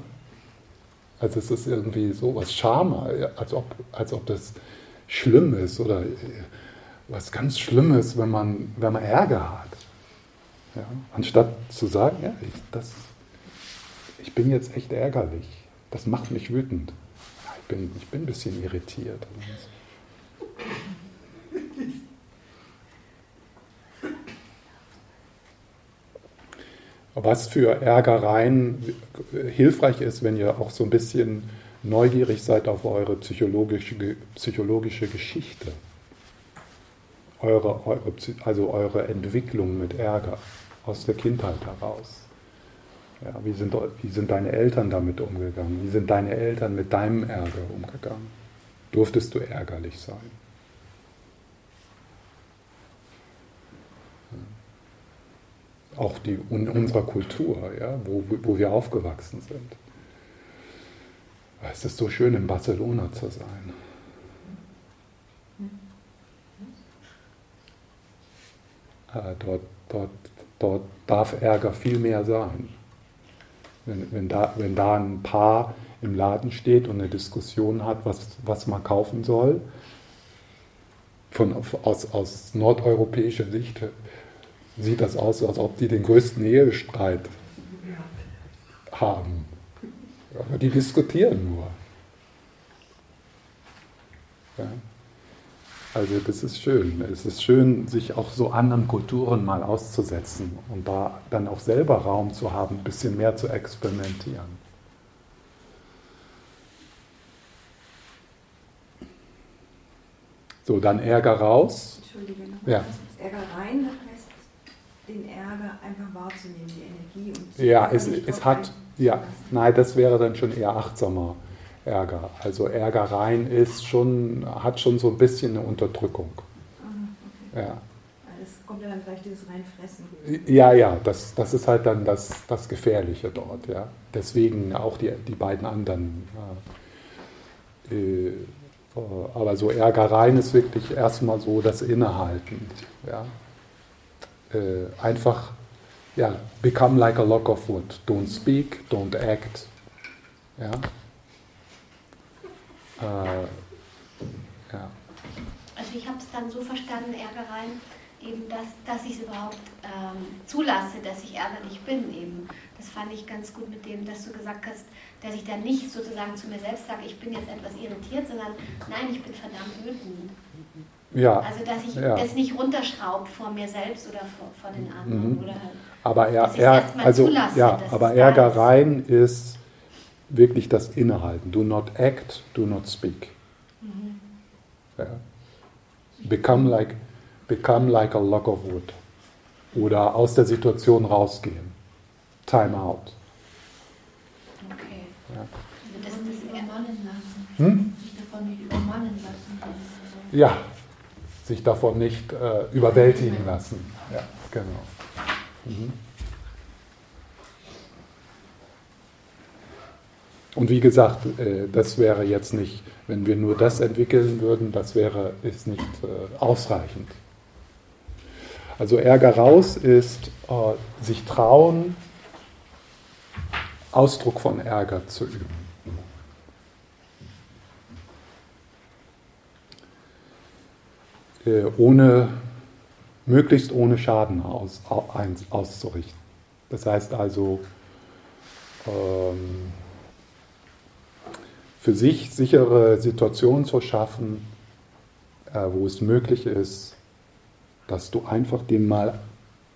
Also es ist irgendwie so was Scham, als ob, als ob das schlimm ist oder was ganz Schlimmes, wenn man, wenn man Ärger hat. Ja? Anstatt zu sagen, ja, ich, das, ich bin jetzt echt ärgerlich, das macht mich wütend. Ich bin, ich bin ein bisschen irritiert. Was für Ärgereien hilfreich ist, wenn ihr auch so ein bisschen neugierig seid auf eure psychologische, psychologische Geschichte, eure, eure, also eure Entwicklung mit Ärger aus der Kindheit heraus. Ja, wie, sind, wie sind deine Eltern damit umgegangen? Wie sind deine Eltern mit deinem Ärger umgegangen? Durftest du ärgerlich sein? Auch die, in unserer Kultur, ja, wo, wo wir aufgewachsen sind. Es ist so schön, in Barcelona zu sein. Äh, dort, dort, dort darf Ärger viel mehr sein. Wenn, wenn, da, wenn da ein Paar im Laden steht und eine Diskussion hat, was, was man kaufen soll, von, aus, aus nordeuropäischer Sicht sieht das aus, als ob die den größten Ehestreit haben. Aber die diskutieren nur. Ja. Also das ist schön. Es ist schön, sich auch so anderen Kulturen mal auszusetzen und da dann auch selber Raum zu haben, ein bisschen mehr zu experimentieren. So, dann Ärger raus. Entschuldige noch. Ja. Ärger rein den Ärger einfach wahrzunehmen, die Energie. Und ja, es, es hat, ja, nein, das wäre dann schon eher achtsamer Ärger. Also Ärger rein ist schon, hat schon so ein bisschen eine Unterdrückung. okay. Ja. Das kommt ja dann vielleicht dieses Reinfressen. Ja, ja, das, das ist halt dann das, das Gefährliche dort. Ja. Deswegen auch die, die beiden anderen. Ja. Äh, aber so Ärgereien ist wirklich erstmal so das Innehalten. Ja äh, einfach, ja, become like a log of wood. Don't speak, don't act. Ja. Äh, ja. Also ich habe es dann so verstanden, Ärgereien, eben, dass, dass ich es überhaupt ähm, zulasse, dass ich ärgerlich bin. Eben. Das fand ich ganz gut mit dem, dass du gesagt hast, dass ich dann nicht sozusagen zu mir selbst sage, ich bin jetzt etwas irritiert, sondern nein, ich bin verdammt wütend. Ja. Also, dass ich ja. das nicht runterschraube vor mir selbst oder vor, vor den anderen. Mhm. Oder aber er, er also, zulasse, ja, aber Ärgereien ist. ist. wirklich das Innehalten. Do not act, do not speak. Mhm. Ja. Become, like, become like a log of wood. oder aus der Situation rausgehen. Time out. Okay. Ja. Also das, das übermannen lassen. Hm? Sich davon nicht übermannen lassen. Ja, sich davon nicht äh, überwältigen lassen. Ja, genau. Mhm. Und wie gesagt, äh, das wäre jetzt nicht, wenn wir nur das entwickeln würden, das wäre, ist nicht äh, ausreichend. Also Ärger raus ist äh, sich trauen, Ausdruck von Ärger zu üben. Ohne, möglichst ohne Schaden aus, auszurichten. Das heißt also, ähm, für sich sichere Situationen zu schaffen, äh, wo es möglich ist, dass du einfach dem mal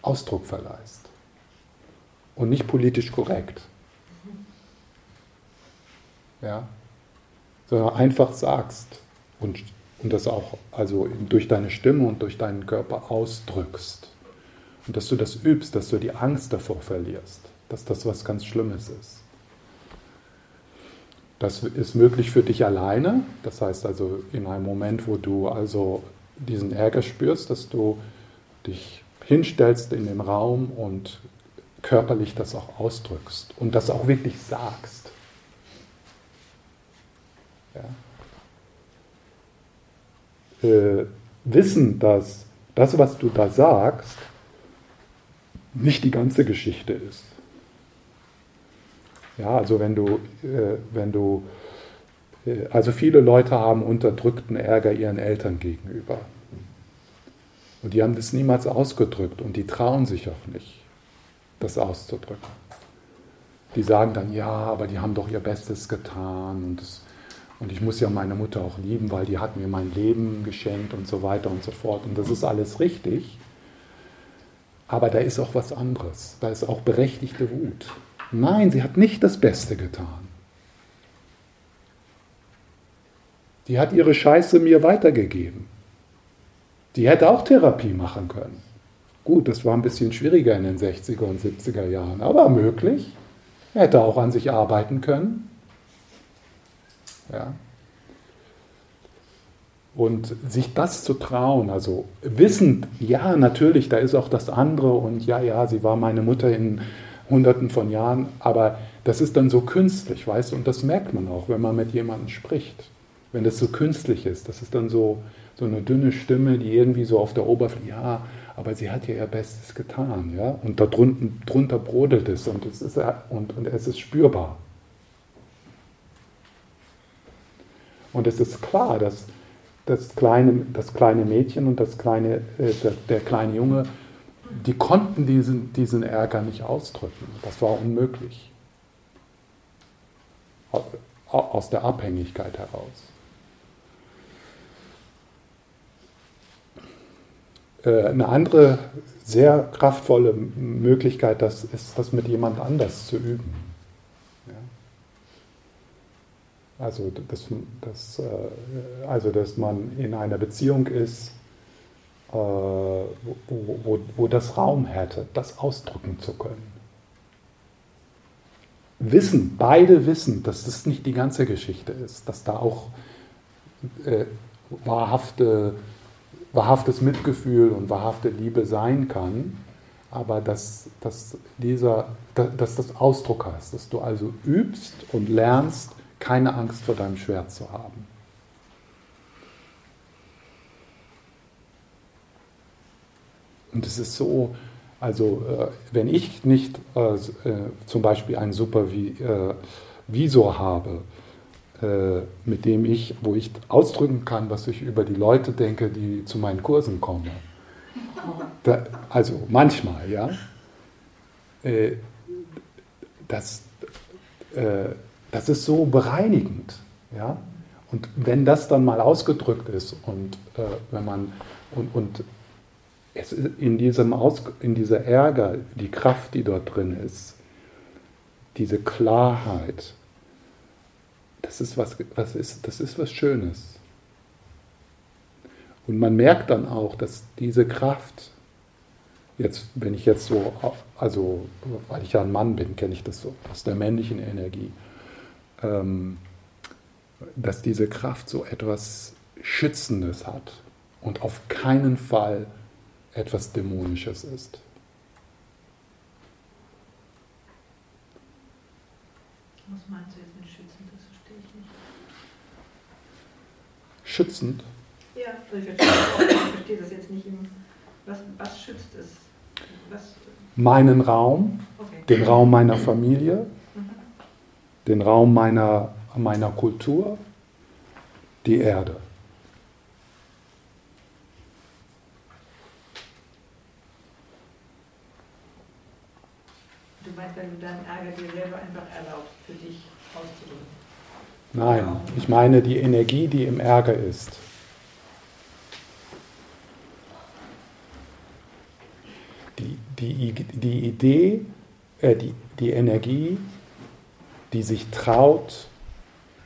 Ausdruck verleihst. Und nicht politisch korrekt. Ja? Sondern einfach sagst und, und das auch also durch deine Stimme und durch deinen Körper ausdrückst. Und dass du das übst, dass du die Angst davor verlierst, dass das was ganz Schlimmes ist. Das ist möglich für dich alleine. Das heißt also in einem Moment, wo du also diesen Ärger spürst, dass du dich hinstellst in den Raum und körperlich das auch ausdrückst und das auch wirklich sagst. Ja. Äh, wissen, dass das, was du da sagst, nicht die ganze Geschichte ist. Ja, also wenn du, äh, wenn du, äh, also viele Leute haben unterdrückten Ärger ihren Eltern gegenüber. Und die haben das niemals ausgedrückt und die trauen sich auch nicht, das auszudrücken. Die sagen dann, ja, aber die haben doch ihr Bestes getan und, das, und ich muss ja meine Mutter auch lieben, weil die hat mir mein Leben geschenkt und so weiter und so fort. Und das ist alles richtig. Aber da ist auch was anderes. Da ist auch berechtigte Wut. Nein, sie hat nicht das Beste getan. Die hat ihre Scheiße mir weitergegeben. Die hätte auch Therapie machen können. Gut, das war ein bisschen schwieriger in den 60er und 70er Jahren, aber möglich. Hätte auch an sich arbeiten können. Ja. Und sich das zu trauen, also wissend, ja, natürlich, da ist auch das andere und ja, ja, sie war meine Mutter in Hunderten von Jahren, aber das ist dann so künstlich, weißt du, und das merkt man auch, wenn man mit jemandem spricht. Wenn das so künstlich ist, das ist dann so, so eine dünne Stimme, die irgendwie so auf der Oberfläche, ja, aber sie hat ja ihr Bestes getan, ja, und da drunten, drunter brodelt es und es ist, und, und es ist spürbar. Und es ist klar, dass das kleine, das kleine Mädchen und das kleine, äh, der, der kleine Junge die konnten diesen, diesen Ärger nicht ausdrücken. Das war unmöglich. Aus der Abhängigkeit heraus. Äh, eine andere sehr kraftvolle Möglichkeit das ist, das mit jemand anders zu üben. Ja. Also, dass, dass, äh, also, dass man in einer Beziehung ist, äh, wo, wo, wo das Raum hätte, das ausdrücken zu können. Wissen, beide wissen, dass das nicht die ganze Geschichte ist, dass da auch äh, wahrhafte, wahrhaftes Mitgefühl und wahrhafte Liebe sein kann, aber dass, dass, dieser, dass das Ausdruck hast, dass du also übst und lernst, keine Angst vor deinem Schwert zu haben. Und es ist so, also äh, wenn ich nicht äh, äh zum Beispiel einen Supervisor habe, äh, mit dem ich, wo ich ausdrücken kann, was ich über die Leute denke, die zu meinen Kursen kommen. Da, also manchmal, ja. Äh, das, äh, das ist so bereinigend, ja. Und wenn das dann mal ausgedrückt ist und wenn man und, und es in diesem Aus, in dieser Ärger, die Kraft, die dort drin ist, diese Klarheit, das ist was, was ist, das ist was Schönes. Und man merkt dann auch, dass diese Kraft jetzt, wenn ich jetzt so, also weil ich ja ein Mann bin, kenne ich das so aus der männlichen Energie, ähm, dass diese Kraft so etwas Schützendes hat und auf keinen Fall etwas Dämonisches ist. Was meinst du jetzt mit schützend? Das verstehe ich nicht. Schützend? Ja, also ich verstehe, ich verstehe das jetzt nicht. Im, was, was schützt es? Was, Meinen Raum, okay. den Raum meiner Familie. Den Raum meiner, meiner Kultur, die Erde. Du meinst, wenn du deinen Ärger dir selber einfach erlaubst, für dich auszudrücken. Nein, ich meine die Energie, die im Ärger ist. Die, die, die Idee, äh, die, die Energie, die sich traut,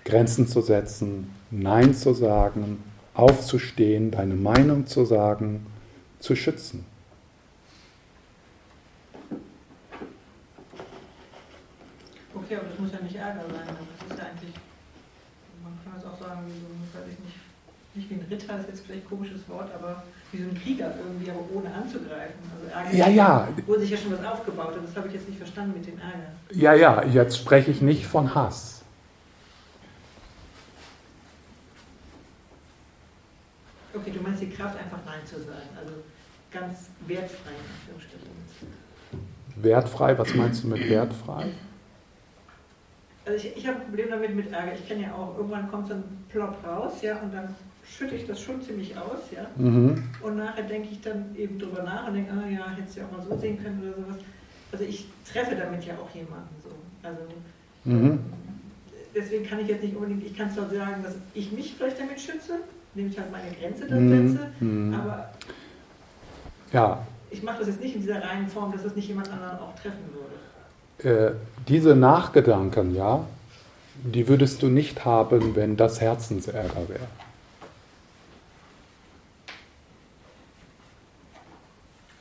Grenzen zu setzen, Nein zu sagen, aufzustehen, deine Meinung zu sagen, zu schützen. Okay, aber das muss ja nicht Ärger sein. Das ist ja eigentlich, man kann es auch sagen, so, weiß ich nicht, nicht wie ein Ritter, ist jetzt vielleicht ein komisches Wort, aber wie so ein Krieger irgendwie, aber ohne anzugreifen. Also Ärger, Ja, ja. Wo sich ja schon was aufgebaut hat, das habe ich jetzt nicht verstanden mit dem Ärger. Ja, ja, jetzt spreche ich nicht von Hass. Okay, du meinst die Kraft, einfach Nein zu sagen. Also ganz wertfrei, in Anführungsstrichen. Wertfrei, was meinst du mit wertfrei? Also ich, ich habe ein Problem damit mit Ärger. Ich kenne ja auch, irgendwann kommt so ein Plop raus, ja, und dann schütte ich das schon ziemlich aus, ja. Mhm. Und nachher denke ich dann eben drüber nach und denke, ah ja, hättest du ja auch mal so sehen können oder sowas. Also ich treffe damit ja auch jemanden so. Also Mhm. deswegen kann ich jetzt nicht unbedingt, ich kann zwar sagen, dass ich mich vielleicht damit schütze, indem ich halt meine Grenze dann Mhm. setze, Mhm. aber Ja, ich mache das jetzt nicht in dieser reinen Form, dass das nicht jemand anderen auch treffen würde. äh, diese Nachgedanken, ja, die würdest du nicht haben, wenn das Herzensärger wäre.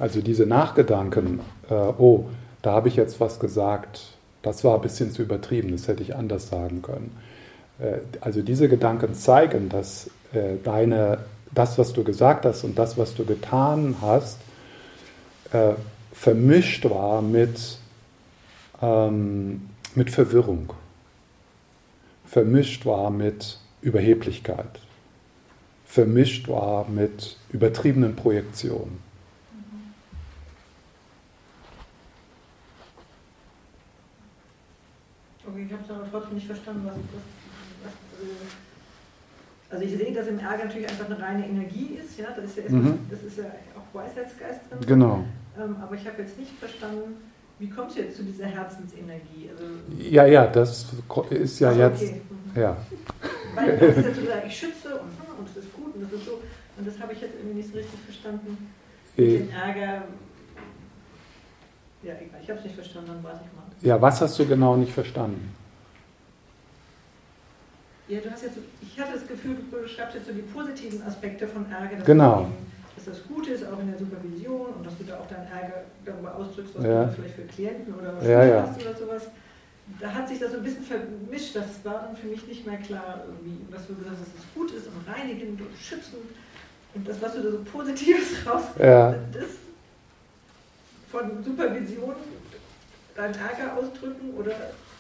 Also diese Nachgedanken, äh, oh, da habe ich jetzt was gesagt, das war ein bisschen zu übertrieben, das hätte ich anders sagen können. Äh, also diese Gedanken zeigen, dass äh, deine, das, was du gesagt hast und das, was du getan hast, äh, vermischt war mit, ähm, mit Verwirrung, vermischt war mit Überheblichkeit, vermischt war mit übertriebenen Projektionen. Okay, ich habe es aber trotzdem nicht verstanden, was, was, was äh, also ich sehe, dass im Ärger natürlich einfach eine reine Energie ist, ja, das ist ja, erstmal, Mhm. das ist ja auch Weisheitsgeist drin. Genau. Ähm, aber ich habe jetzt nicht verstanden, wie kommst du jetzt zu dieser Herzensenergie? Also, Ja, ja, das ist ja jetzt. okay. Mhm. Ja. Weil das ist ja zu sagen, ich schütze und, und das ist gut und das ist so. Und das habe ich jetzt irgendwie nicht so richtig verstanden. Mit Äh, dem Ärger. Ja, egal, ich habe es nicht verstanden, dann warte ich mal. Ja, was hast du genau nicht verstanden? Ja, du hast jetzt, ich hatte das Gefühl, du beschreibst jetzt so die positiven Aspekte von Ärger, dass, Genau. dass das gut ist, auch in der Supervision und dass du da auch deinen Ärger darüber ausdrückst, was Ja. du vielleicht für Klienten oder was Ja, du ja. hast oder sowas. Da hat sich das so ein bisschen vermischt, das war dann für mich nicht mehr klar, irgendwie, was du gesagt hast, dass es gut ist und reinigend und schützend und das, was du da so Positives raus, Ja. das von Supervision, deinen Ärger ausdrücken oder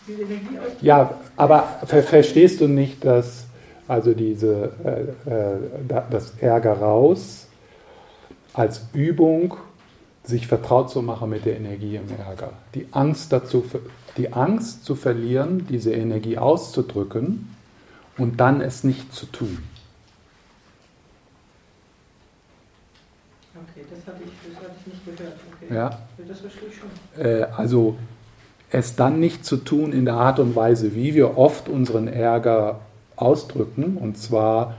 diese Energie ausdrücken. Ja, aber ver verstehst du nicht, dass also diese, äh, äh, da- das Ärger raus als Übung, sich vertraut zu machen mit der Energie im Ärger. Die Angst dazu, die Angst zu verlieren, diese Energie auszudrücken und dann es nicht zu tun. Okay, das hatte ich, das hatte ich nicht gehört. Okay. Ja? Das verstehe ich schon. Äh, also es dann nicht zu tun in der Art und Weise, wie wir oft unseren Ärger ausdrücken, und zwar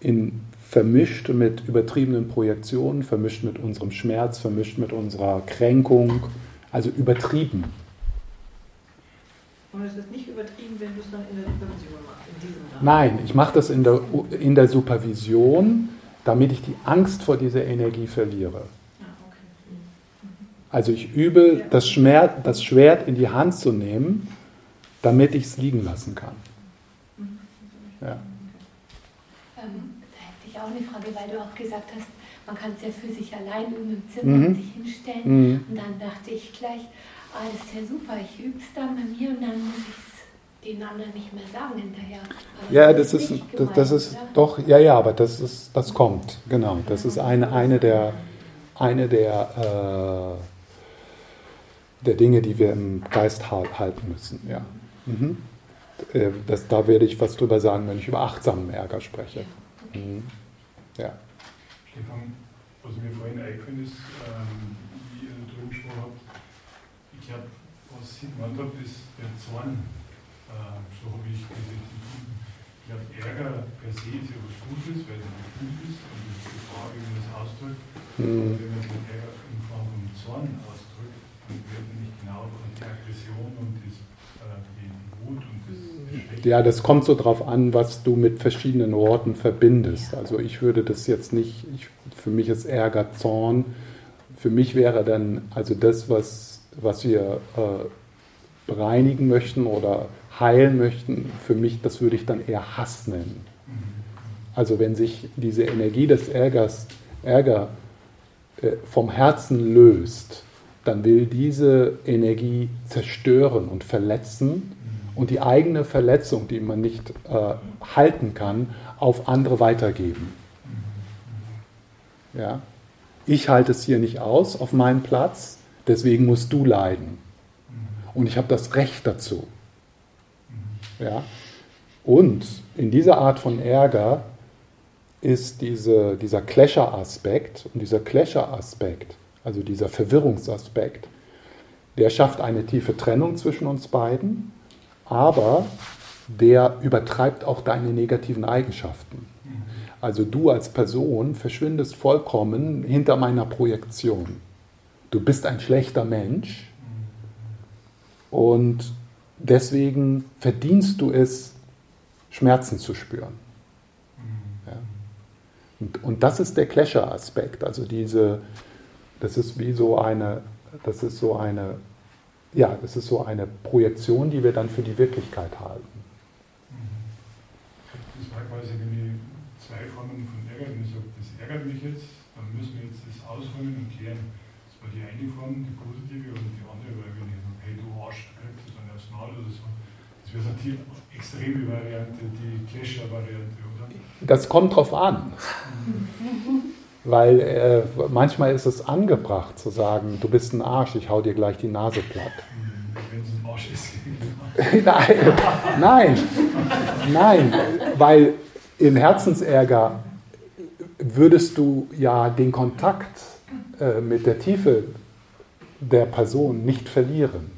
in vermischt mit übertriebenen Projektionen, vermischt mit unserem Schmerz, vermischt mit unserer Kränkung, also übertrieben. Und es ist nicht übertrieben, wenn du es dann in der Supervision machst, in diesem Rahmen. Nein, ich mache das in der, in der Supervision, damit ich die Angst vor dieser Energie verliere. Also ich übe das, Schmerz, das Schwert in die Hand zu nehmen, damit ich es liegen lassen kann. Ja. Ähm, da hätte ich auch eine Frage, weil du auch gesagt hast, man kann es ja für sich allein üben im Zimmer mhm. sich hinstellen. Mhm. Und dann dachte ich gleich, ah, das ist ja super, ich übe es dann bei mir und dann muss ich es den anderen nicht mehr sagen hinterher. Aber ja, das, das ist, gemeint, das, das, ist oder? doch, ja, ja, aber das ist, das kommt, genau. Das ist eine, eine der, eine der, äh, der Dinge, die wir im Geist halten müssen, ja. Mhm. Äh, das, da werde ich was drüber sagen, wenn ich über achtsamen Ärger spreche. Mhm. Ja. Stefan, was mir vorhin eingefallen ist, ähm, wie ihr darüber gesprochen habt, ich glaube, was ich gemeint habe, ist der Zorn. Äh, so habe ich das jetzt empfunden. Ich glaube, Ärger per se ist ja was Gutes, weil es ein gut ist und es ist die Frage, wie man das ausdrückt. Mhm. Wenn man den Ärger in Form von Zorn ja, das kommt so drauf an, was du mit verschiedenen Worten verbindest. Also ich würde das jetzt nicht, ich, für mich ist Ärger Zorn. Für mich wäre dann also das, was, was wir äh, bereinigen möchten oder heilen möchten, für mich, das würde ich dann eher Hass nennen. Also wenn sich diese Energie des Ärgers, Ärger äh, vom Herzen löst, dann will diese Energie zerstören und verletzen und die eigene Verletzung, die man nicht äh, halten kann, auf andere weitergeben. Ja? Ich halte es hier nicht aus auf meinem Platz, deswegen musst du leiden. Und ich habe das Recht dazu. Ja? Und in dieser Art von Ärger ist diese, dieser Clasher-Aspekt und dieser Clasher-Aspekt, also dieser Verwirrungsaspekt, der schafft eine tiefe Trennung zwischen uns beiden aber der übertreibt auch deine negativen Eigenschaften. Also du als Person verschwindest vollkommen hinter meiner Projektion. Du bist ein schlechter Mensch und deswegen verdienst du es, Schmerzen zu spüren. Ja. Und, und, das ist der Clasher-Aspekt. Also diese, das ist wie so eine, das ist so eine ja, das ist so eine Projektion, die wir dann für die Wirklichkeit halten. Das war quasi, wenn ich zwei Formen von Ärger, wenn ich sage, das ärgert mich jetzt, dann müssen wir jetzt das ausräumen und klären. Das war die eine Form, die positive, und die andere war, wenn ich sage, hey du Arsch, du kriegst das dann aufs Maul oder so. Das wäre so die extreme Variante, die Clasher-Variante, oder? Das kommt drauf an. Weil äh, manchmal ist es angebracht zu sagen, du bist ein Arsch, ich hau dir gleich die Nase platt. Wenn es ein Arsch ist. nein, nein, nein, weil im Herzensärger würdest du ja den Kontakt äh, mit der Tiefe der Person nicht verlieren.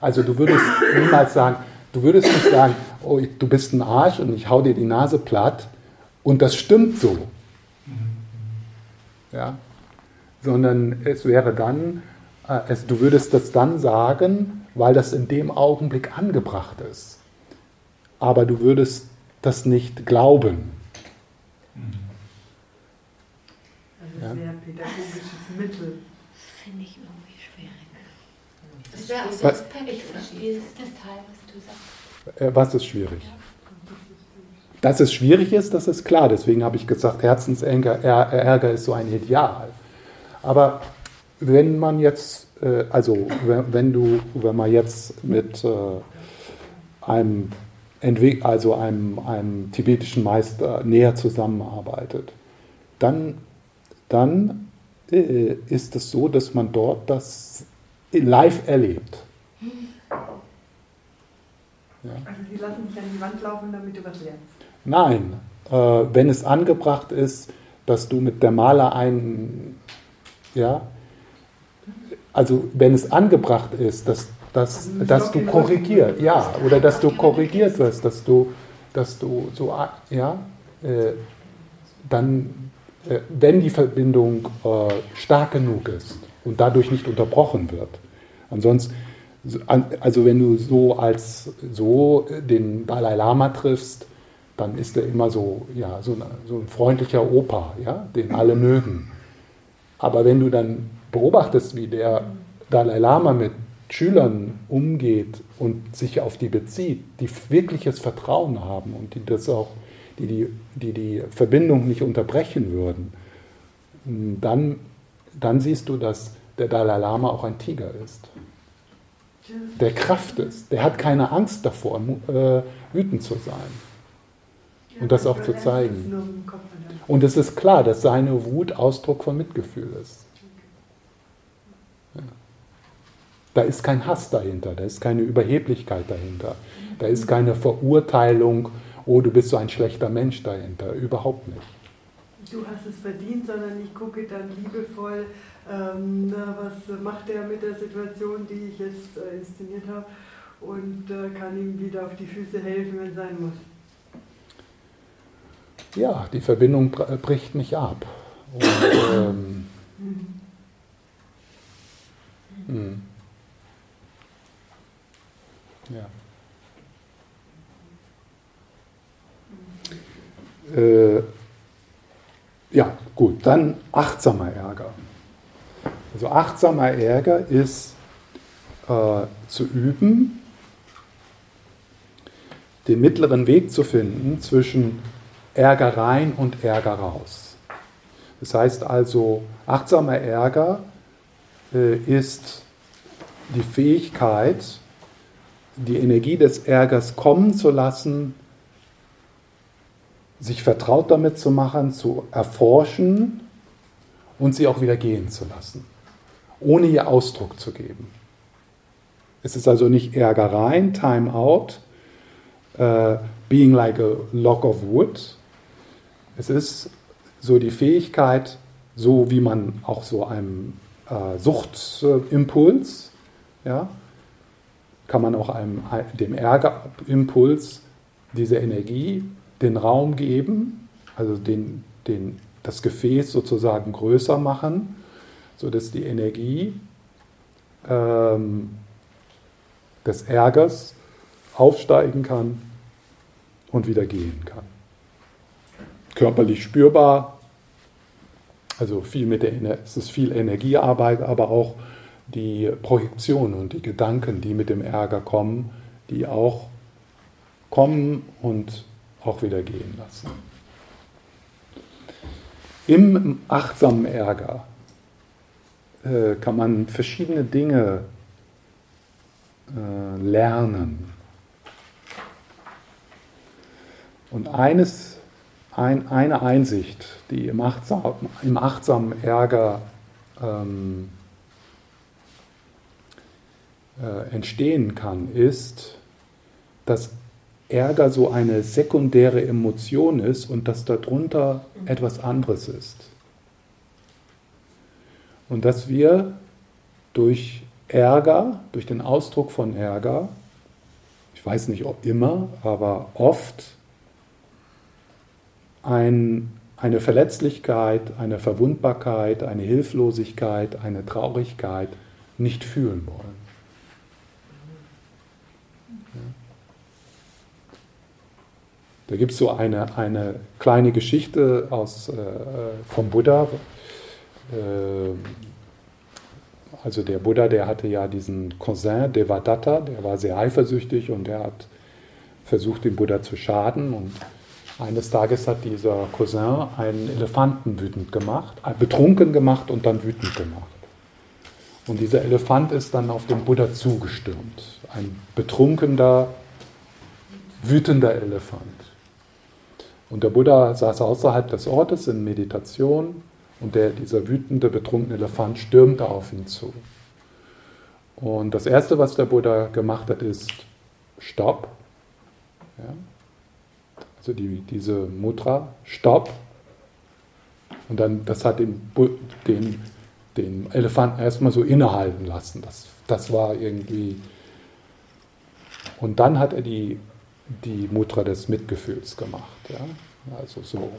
Also du würdest niemals sagen, du würdest nicht sagen, oh, du bist ein Arsch und ich hau dir die Nase platt und das stimmt so ja? sondern es wäre dann, äh, es, du würdest das dann sagen, weil das in dem Augenblick angebracht ist. Aber du würdest das nicht glauben. Also ja? sehr pädagogisches Mittel. Das finde ich irgendwie schwierig. Das wäre auch so was, ich verstehe das Teil, was du sagst. Äh, was ist schwierig? Ja. Dass es schwierig ist, das ist klar. Deswegen habe ich gesagt, Herzensärger ist so ein Ideal. Aber wenn man jetzt, äh, also wenn du, wenn man jetzt mit äh, einem, also einem, einem tibetischen Meister näher zusammenarbeitet, dann, dann äh, ist es so, dass man dort das live erlebt. Ja. Also sie lassen dich an die Wand laufen, damit du was lernst. Nein, äh, wenn es angebracht ist, dass du mit der Maler ein, ja, also wenn es angebracht ist, dass, dass, also dass du korrigiert, ja, oder dass du korrigiert wirst, dass du, dass du so, ja, äh, dann, äh, wenn die Verbindung äh, stark genug ist und dadurch nicht unterbrochen wird. Ansonsten, also wenn du so als so den Dalai Lama triffst, dann ist er immer so, ja, so, eine, so ein freundlicher Opa, ja, den alle mögen. Aber wenn du dann beobachtest, wie der Dalai Lama mit Schülern umgeht und sich auf die bezieht, die wirkliches Vertrauen haben und die das auch, die die, die, die Verbindung nicht unterbrechen würden, dann, dann siehst du, dass der Dalai Lama auch ein Tiger ist. Der Kraft ist. Der hat keine Angst davor, äh, wütend zu sein. Und das auch zu zeigen. Und es ist klar, dass seine Wut Ausdruck von Mitgefühl ist. Da ist kein Hass dahinter, da ist keine Überheblichkeit dahinter, da ist keine Verurteilung, oh, du bist so ein schlechter Mensch dahinter, überhaupt nicht. Du hast es verdient, sondern ich gucke dann liebevoll, ähm, na, was macht er mit der Situation, die ich jetzt äh, inszeniert habe und äh, kann ihm wieder auf die Füße helfen, wenn es sein muss. Ja, die Verbindung bricht nicht ab. Und, ähm. Hm. Ja. Äh, ja, gut, dann achtsamer Ärger. Also achtsamer Ärger ist äh, zu üben, den mittleren Weg zu finden zwischen Ärger rein und Ärger raus. Das heißt also, achtsamer Ärger äh, ist die Fähigkeit, die Energie des Ärgers kommen zu lassen, sich vertraut damit zu machen, zu erforschen und sie auch wieder gehen zu lassen, ohne ihr Ausdruck zu geben. Es ist also nicht Ärger rein, Time out, uh, being like a log of wood. Es ist so die Fähigkeit, so wie man auch so einem äh, Suchtimpuls, ja, kann man auch einem, dem Ärgerimpuls diese Energie, den Raum geben, also den, den, das Gefäß sozusagen größer machen, sodass die Energie ähm, des Ärgers aufsteigen kann und wieder gehen kann. Körperlich spürbar, also viel mit der, es ist viel Energiearbeit, aber auch die Projektionen und die Gedanken, die mit dem Ärger kommen, die auch kommen und auch wieder gehen lassen. Im achtsamen Ärger äh, kann man verschiedene Dinge äh, lernen. Und eines, ein, eine Einsicht, die im, achtsam, im achtsamen Ärger ähm, äh, entstehen kann, ist, dass Ärger so eine sekundäre Emotion ist und dass darunter etwas anderes ist. Und dass wir durch Ärger, durch den Ausdruck von Ärger, ich weiß nicht ob immer, aber oft ein, eine Verletzlichkeit, eine Verwundbarkeit, eine Hilflosigkeit, eine Traurigkeit nicht fühlen wollen. Da gibt es so eine, eine kleine Geschichte aus, äh, vom Buddha. Äh, also der Buddha, der hatte ja diesen Cousin Devadatta, der war sehr eifersüchtig und der hat versucht, den Buddha zu schaden. Und eines Tages hat dieser Cousin einen Elefanten wütend gemacht, äh, betrunken gemacht und dann wütend gemacht. Und dieser Elefant ist dann auf den Buddha zugestürmt. Ein betrunkener, wütender Elefant. Und der Buddha saß außerhalb des Ortes in Meditation und der, dieser wütende, betrunkene Elefant stürmte auf ihn zu. Und das Erste, was der Buddha gemacht hat, ist Stopp. Ja? Also die, diese Mudra, Stopp. Und dann, das hat den, den, den Elefanten erstmal so innehalten lassen. Das, das war irgendwie. Und dann hat er die die Mutter des Mitgefühls gemacht. Ja? Also so.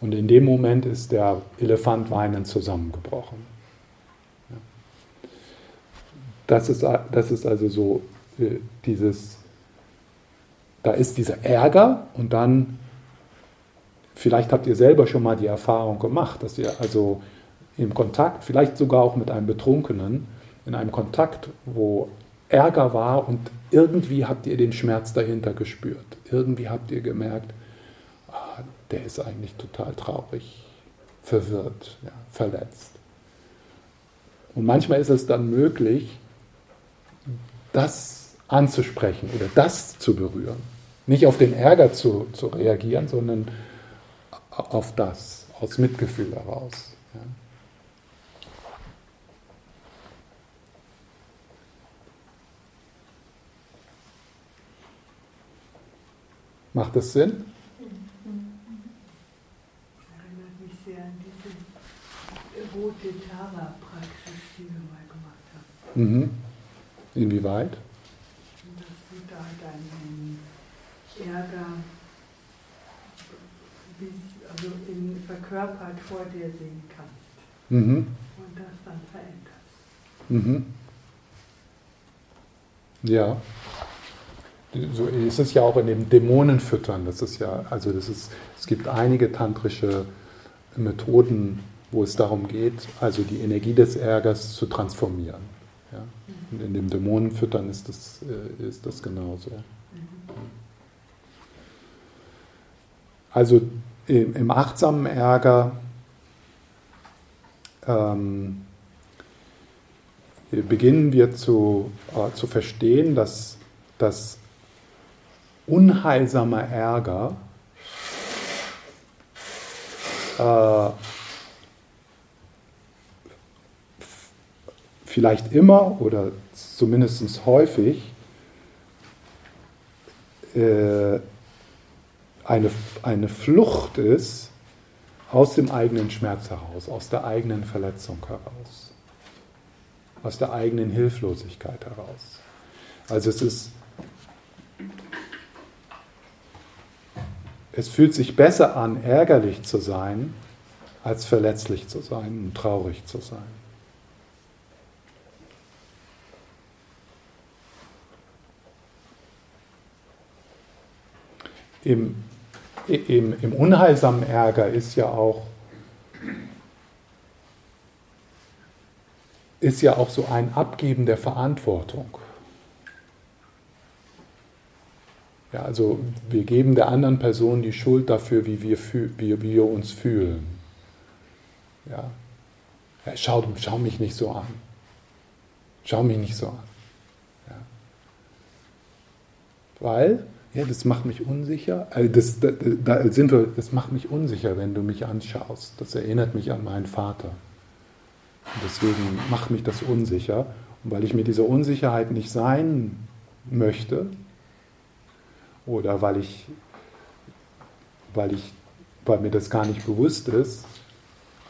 Und in dem Moment ist der Elefant weinend zusammengebrochen. Das, ist, das ist also so äh, dieses, da ist dieser Ärger und dann, vielleicht habt ihr selber schon mal die Erfahrung gemacht, dass ihr also im Kontakt, vielleicht sogar auch mit einem Betrunkenen, in einem Kontakt, wo Ärger war und irgendwie habt ihr den Schmerz dahinter gespürt. Irgendwie habt ihr gemerkt, ah, der ist eigentlich total traurig, verwirrt, ja, verletzt. Und manchmal ist es dann möglich, das anzusprechen oder das zu berühren. Nicht auf den Ärger zu, zu reagieren, sondern auf das, aus Mitgefühl heraus. Ja. Macht das Sinn? Erinnert mich sehr an diese rote Tara-Praxis, die wir mal gemacht haben. Mhm. Inwieweit? Dass du da deinen Ärger also in verkörpert vor dir sehen kannst Mhm. und das dann veränderst. Mhm. Ja. So ist es ja auch in dem Dämonenfüttern. Das ist ja, also das ist, es gibt einige tantrische Methoden, wo es darum geht, also die Energie des Ärgers zu transformieren. Ja? Und in dem Dämonenfüttern ist das, äh, ist das genauso. Also im, im achtsamen Ärger ähm, beginnen wir zu, äh, zu verstehen, dass, dass unheilsamer Ärger äh, vielleicht immer oder zumindest häufig äh, eine, eine Flucht ist aus dem eigenen Schmerz heraus, aus der eigenen Verletzung heraus, aus der eigenen Hilflosigkeit heraus. Also es ist, es fühlt sich besser an, ärgerlich zu sein, als verletzlich zu sein und traurig zu sein. Im, im, im unheilsamen Ärger ist ja auch ist ja auch so ein Abgeben der Verantwortung. Ja, also wir geben der anderen Person die Schuld dafür, wie wir, wie, wir uns fühlen. Ja. ja schau, schau mich nicht so an. Schau mich nicht so an. Ja. Weil ja, das macht mich unsicher. Also das, da, da sind wir, das macht mich unsicher, wenn du mich anschaust. Das erinnert mich an meinen Vater. Und deswegen macht mich das unsicher. Und weil ich mir dieser Unsicherheit nicht sein möchte, oder weil ich, weil ich, weil mir das gar nicht bewusst ist,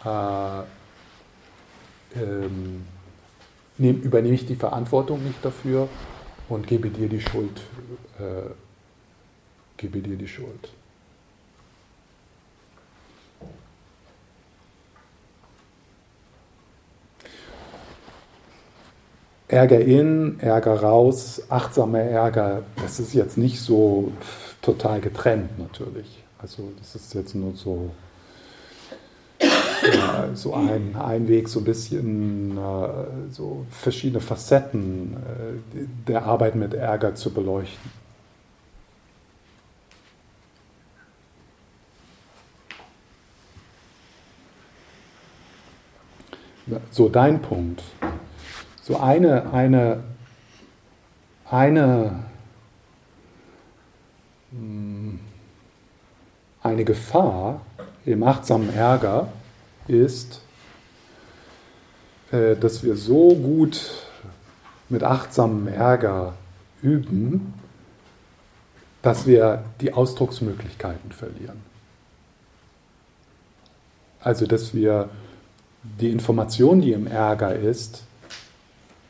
äh, ähm, nehm, übernehme ich die Verantwortung nicht dafür und gebe dir die Schuld. Äh, gebe dir die Schuld. Ärger in, Ärger raus, achtsamer Ärger, das ist jetzt nicht so total getrennt natürlich. Also das ist jetzt nur so, ja, so ein, ein Weg, so ein bisschen äh, so verschiedene Facetten äh, der Arbeit mit Ärger zu beleuchten. So dein Punkt. So eine, eine, eine, hm, eine Gefahr im achtsamen Ärger ist, äh, dass wir so gut mit achtsamem Ärger üben, dass wir die Ausdrucksmöglichkeiten verlieren. Also dass wir die Information, die im Ärger ist,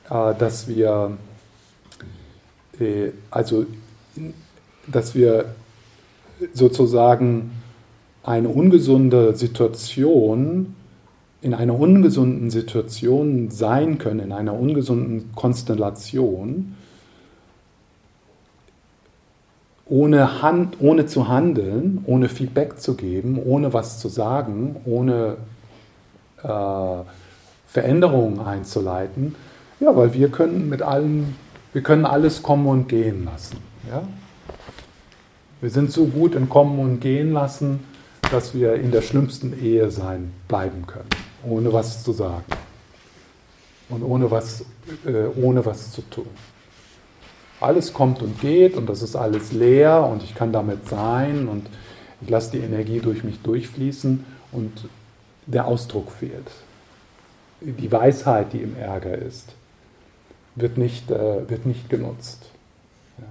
äh, dass wir äh, also dass wir sozusagen eine ungesunde Situation in einer ungesunden Situation sein können, in einer ungesunden Konstellation, ohne, Hand, ohne zu handeln, ohne Feedback zu geben, ohne was zu sagen, ohne äh, Veränderungen einzuleiten? Ja, weil wir können mit allem, wir können alles kommen und gehen lassen. Ja? Wir sind so gut im Kommen und Gehen lassen, dass wir in der schlimmsten Ehe sein bleiben können, ohne was zu sagen und ohne was, äh, ohne was zu tun. Alles kommt und geht und das ist alles leer und ich kann damit sein und ich lasse die Energie durch mich durchfließen und der Ausdruck fehlt. Die Weisheit, die im Ärger ist, wird nicht, äh, wird nicht genutzt. Ja.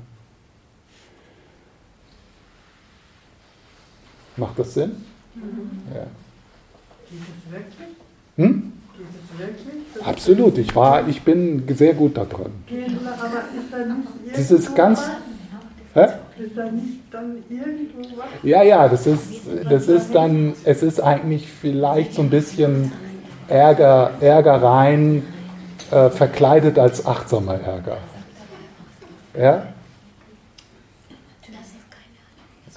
Macht das Sinn? Mhm. Ja. Geht es wirklich? Hm? Geht es wirklich? Absolut, ich, war, ich bin sehr gut da drin. aber ist da nicht das ist ganz. Hä? Ja, ja, das ist, das ist dann, es ist eigentlich vielleicht so ein bisschen Ärger, Ärgereien äh, verkleidet als achtsamer Ärger. Ja?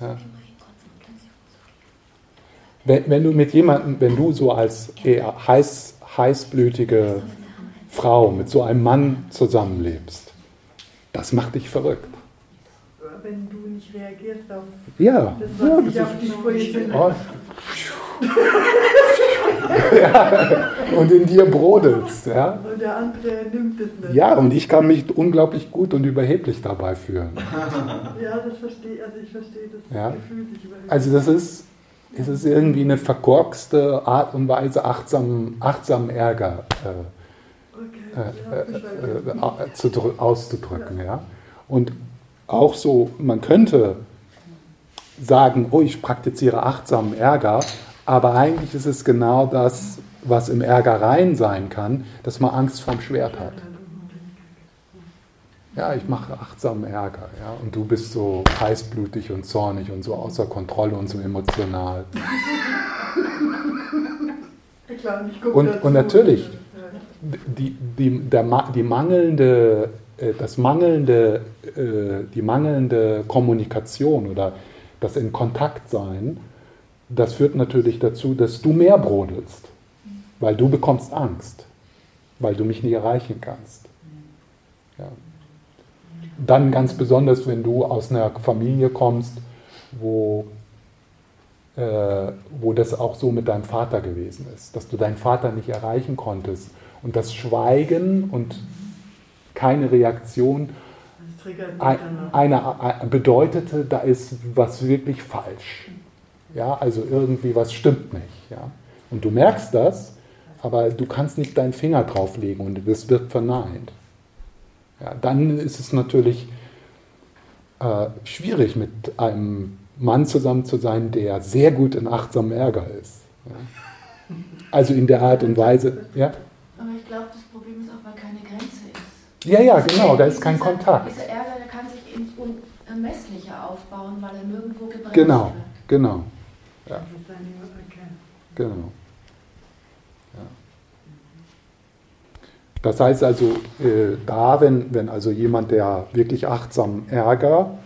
ja. Wenn, wenn du mit jemandem, wenn du so als eher heiß, heißblütige Frau mit so einem Mann zusammenlebst, das macht dich verrückt. Wenn du nicht reagierst auf ja. das, was ja, ich auf dich projiziere. Oh. ja, und in dir brodelst. Ja? Und der andere nimmt es nicht. Ja, und ich kann mich unglaublich gut und überheblich dabei fühlen. Ja, das verstehe also ich verstehe das ja? Gefühl sich Also das ist, es ist irgendwie eine verkorkste Art und Weise, achtsam, achtsam Ärger äh, okay, äh, äh, äh zu, auszudrücken. Ja. ja. Und auch so, man könnte sagen, oh, ich praktiziere achtsamen Ärger, aber eigentlich ist es genau das, was im Ärger rein sein kann, dass man Angst vorm Schwert hat. Ja, ich mache achtsamen Ärger, ja, und du bist so heißblutig und zornig und so außer Kontrolle und so emotional. Und, und natürlich, die, die, der, die mangelnde, das mangelnde, äh, die mangelnde Kommunikation oder das in Kontakt sein, das führt natürlich dazu, dass du mehr brodelst, weil du bekommst Angst, weil du mich nicht erreichen kannst. Ja. Dann ganz besonders, wenn du aus einer Familie kommst, wo, äh, wo das auch so mit deinem Vater gewesen ist, dass du deinen Vater nicht erreichen konntest und das Schweigen und keine Reaktion eine, eine, bedeutete, da ist was wirklich falsch. Ja, also irgendwie was stimmt nicht. Ja. Und du merkst das, aber du kannst nicht deinen Finger drauflegen und es wird verneint. Ja, dann ist es natürlich äh, schwierig, mit einem Mann zusammen zu sein, der sehr gut in achtsamem Ärger ist. Ja. Also in der Art und Weise. Ja? Aber ich glaube, das Problem ist auch, weil keine Grenze ist. Ja, ja, genau, da ist kein dieser, Kontakt. Dieser Ärger, der kann sich ins Unermessliche aufbauen, weil er nirgendwo gebremst genau, wird. Genau, genau. Ja. Genau. Ja. Das heißt also, äh, da, wenn, wenn also jemand, der wirklich achtsam Ärger,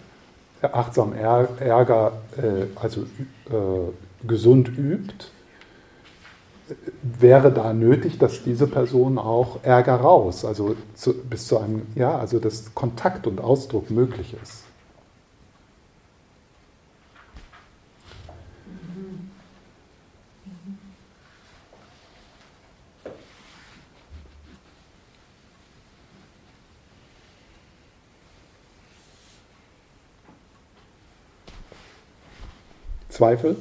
äh, achtsam Ärger, äh, also äh, gesund übt, wäre da nötig, dass diese Person auch Ärger raus, also zu, bis zu einem, ja, also dass Kontakt und Ausdruck möglich ist. Zweifel?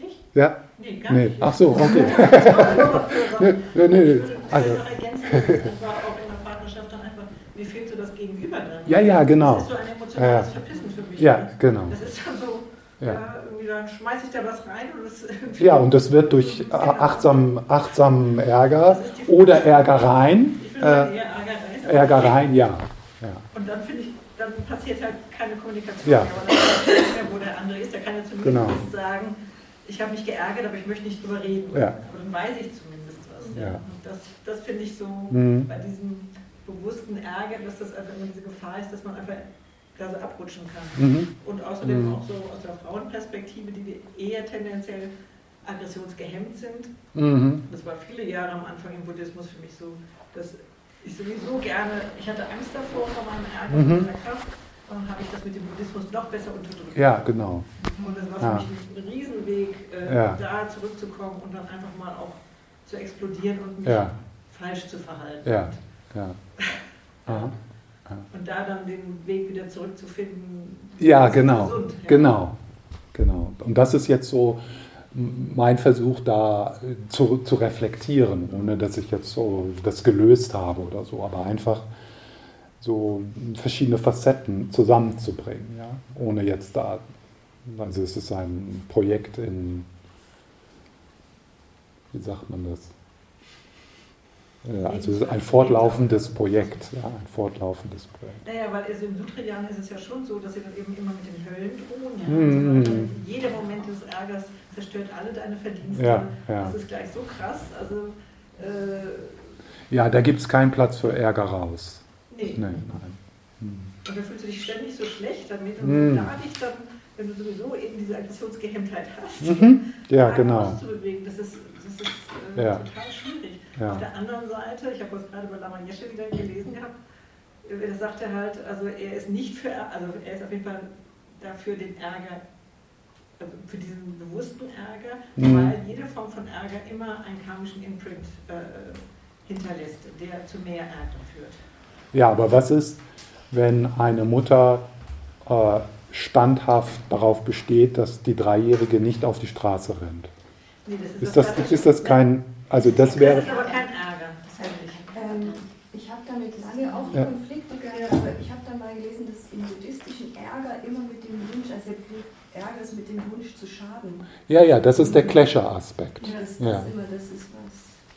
Ich? Ja? Nee, gar nee. nicht. Ach so, okay. nee, nee, nee. Also. Das war auch in der Partnerschaft dann einfach, mir fehlt so das Gegenüber dann. Ja, ja, genau. Das ist so ein emotionales ja. Verpissen für mich. Ja, genau. Das ist dann so, ja. irgendwie dann schmeiße ich da was rein und das Ja, und das wird durch genau. achtsam, achtsamen Ärger oder Ärgereien. Ich will äh, eher Ärgereien. Ärgereien, ja. ja. Und dann finde ich, dann passiert halt keine Kommunikation ja. mehr. Wo der andere ist, der kann ja zumindest genau. sagen, ich habe mich geärgert, aber ich möchte nicht drüber reden. Ja. Aber dann weiß ich zumindest was. Ja. Und das, das finde ich so mhm. bei diesem bewussten Ärger, dass das einfach immer diese Gefahr ist, dass man einfach da so abrutschen kann. Mhm. Und außerdem mhm. auch so aus der Frauenperspektive, die wir eher tendenziell aggressionsgehemmt sind. Mhm. Das war viele Jahre am Anfang im Buddhismus für mich so, dass ich sowieso gerne, ich hatte Angst davor vor meinem Ärger mhm. und meiner Kraft. Habe ich das mit dem Buddhismus noch besser unterdrückt. Ja, genau. Und das war für mich ein Riesenweg, äh, ja. da zurückzukommen und dann einfach mal auch zu explodieren und mich ja. falsch zu verhalten. Ja, ja. Aha. Und da dann den Weg wieder zurückzufinden. Ja, genau. Gesund, ja. Genau. Genau. Und das ist jetzt so mein Versuch, da zu, zu reflektieren, ohne dass ich jetzt so das gelöst habe oder so, aber einfach so verschiedene Facetten zusammenzubringen, ja, ohne jetzt da, also es ist ein Projekt in, wie sagt man das? Also ein fortlaufendes Projekt, ja, ein fortlaufendes Projekt. Naja, weil also im Sutrian ist es ja schon so, dass sie dann eben immer mit den Höllen drohen. Ja? Also mm. jeder Moment des Ärgers zerstört alle deine Verdienste. Ja, ja. Das ist gleich so krass. Also, äh, ja, da gibt es keinen Platz für Ärger raus. Nee. nee nein. Hm. Und da fühlst du dich ständig so schlecht damit und hm. da dich dann, wenn du sowieso eben diese Aggressionsgehemmtheit hast, mhm. ja, genau. auszubewegen, das ist, das ist äh, ja. total schwierig. Ja. Auf der anderen Seite, ich habe das gerade bei Lama Yeshe wieder gelesen gehabt, äh, da sagt er halt, also er ist nicht für, also er ist auf jeden Fall dafür den Ärger, also für diesen bewussten Ärger, mhm. weil jede Form von Ärger immer einen karmischen Imprint äh, hinterlässt, der zu mehr Ärger führt. Ja, aber was ist, wenn eine Mutter äh, standhaft darauf besteht, dass die Dreijährige nicht auf die Straße rennt? Nee, das ist, ist, das, ist das kein, also das wäre... Das ist aber kein Ärger, ähm, ich habe damit lange auch ja. Konflikte gehabt, aber ich habe dann mal gelesen, dass im buddhistischen Ärger immer mit dem Wunsch, also Ärger ist mit dem Wunsch zu schaden. Ja, ja, das ist der Clasher-Aspekt. Ja, das, das ja. immer, das ist.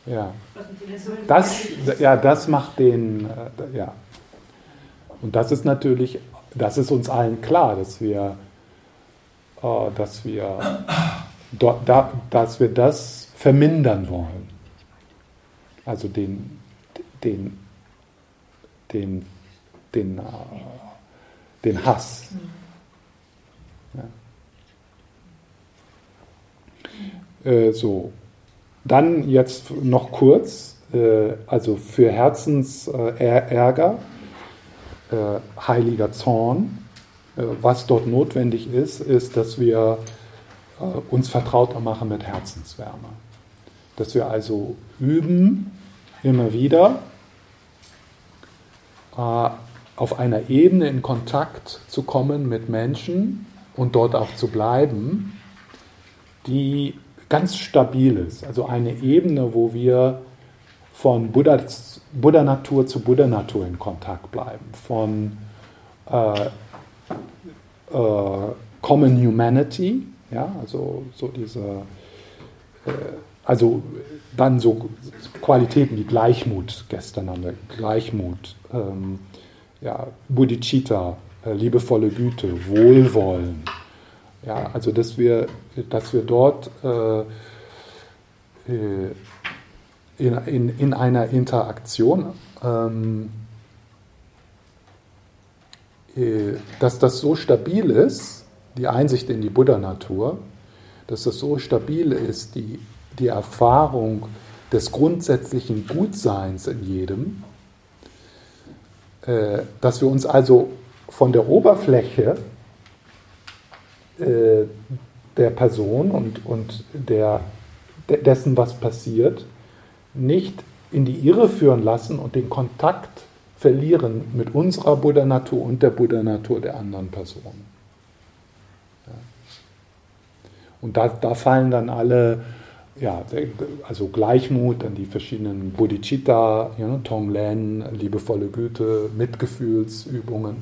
Ja. Das, ja, das macht den, äh, ja. Und das ist natürlich, das ist uns allen klar, dass wir, äh, dass wir, da, dass wir das vermindern wollen. Also den, den, den, den, äh, den Hass. Ja. So. Dann jetzt noch kurz, äh, also für Herzensärger, äh, heiliger Zorn. Äh, was dort notwendig ist, ist, dass wir äh, uns vertrauter machen mit Herzenswärme. Dass wir also üben, immer wieder äh, auf einer Ebene in Kontakt zu kommen mit Menschen und dort auch zu bleiben, die ganz ist. Also eine Ebene, wo wir von Buddha-Natur zu Buddha-Natur in Kontakt bleiben, von äh, äh, Common Humanity, ja, also so diese, äh, also dann so Qualitäten wie Gleichmut, gestern haben wir Gleichmut, ähm, ja, Bodhicitta, äh, liebevolle Güte, Wohlwollen, ja, also dass wir, dass wir dort äh, äh, in, in, in einer Interaktion, ähm, äh, dass das so stabil ist, die Einsicht in die Buddha-Natur, dass das so stabil ist, die, die Erfahrung des grundsätzlichen Gutseins in jedem, äh, dass wir uns also von der Oberfläche äh, der Person und, und der, dessen, was passiert, nicht in die Irre führen lassen und den Kontakt verlieren mit unserer Buddha-Natur und der Buddha-Natur der anderen Person. Ja. Und da, da fallen dann alle, ja, also Gleichmut, dann die verschiedenen Bodhicitta, know, Tonglen, liebevolle Güte, Mitgefühlsübungen.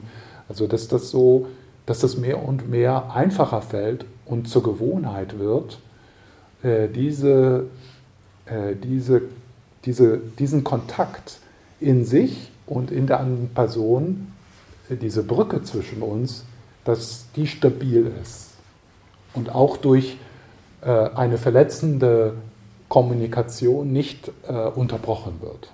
Also dass das so dass das mehr und mehr einfacher fällt und zur Gewohnheit wird, äh, diese, äh, diese, diese, diesen Kontakt in sich und in der anderen Person, äh, diese Brücke zwischen uns, dass die stabil ist und auch durch eine verletzende Kommunikation nicht unterbrochen wird.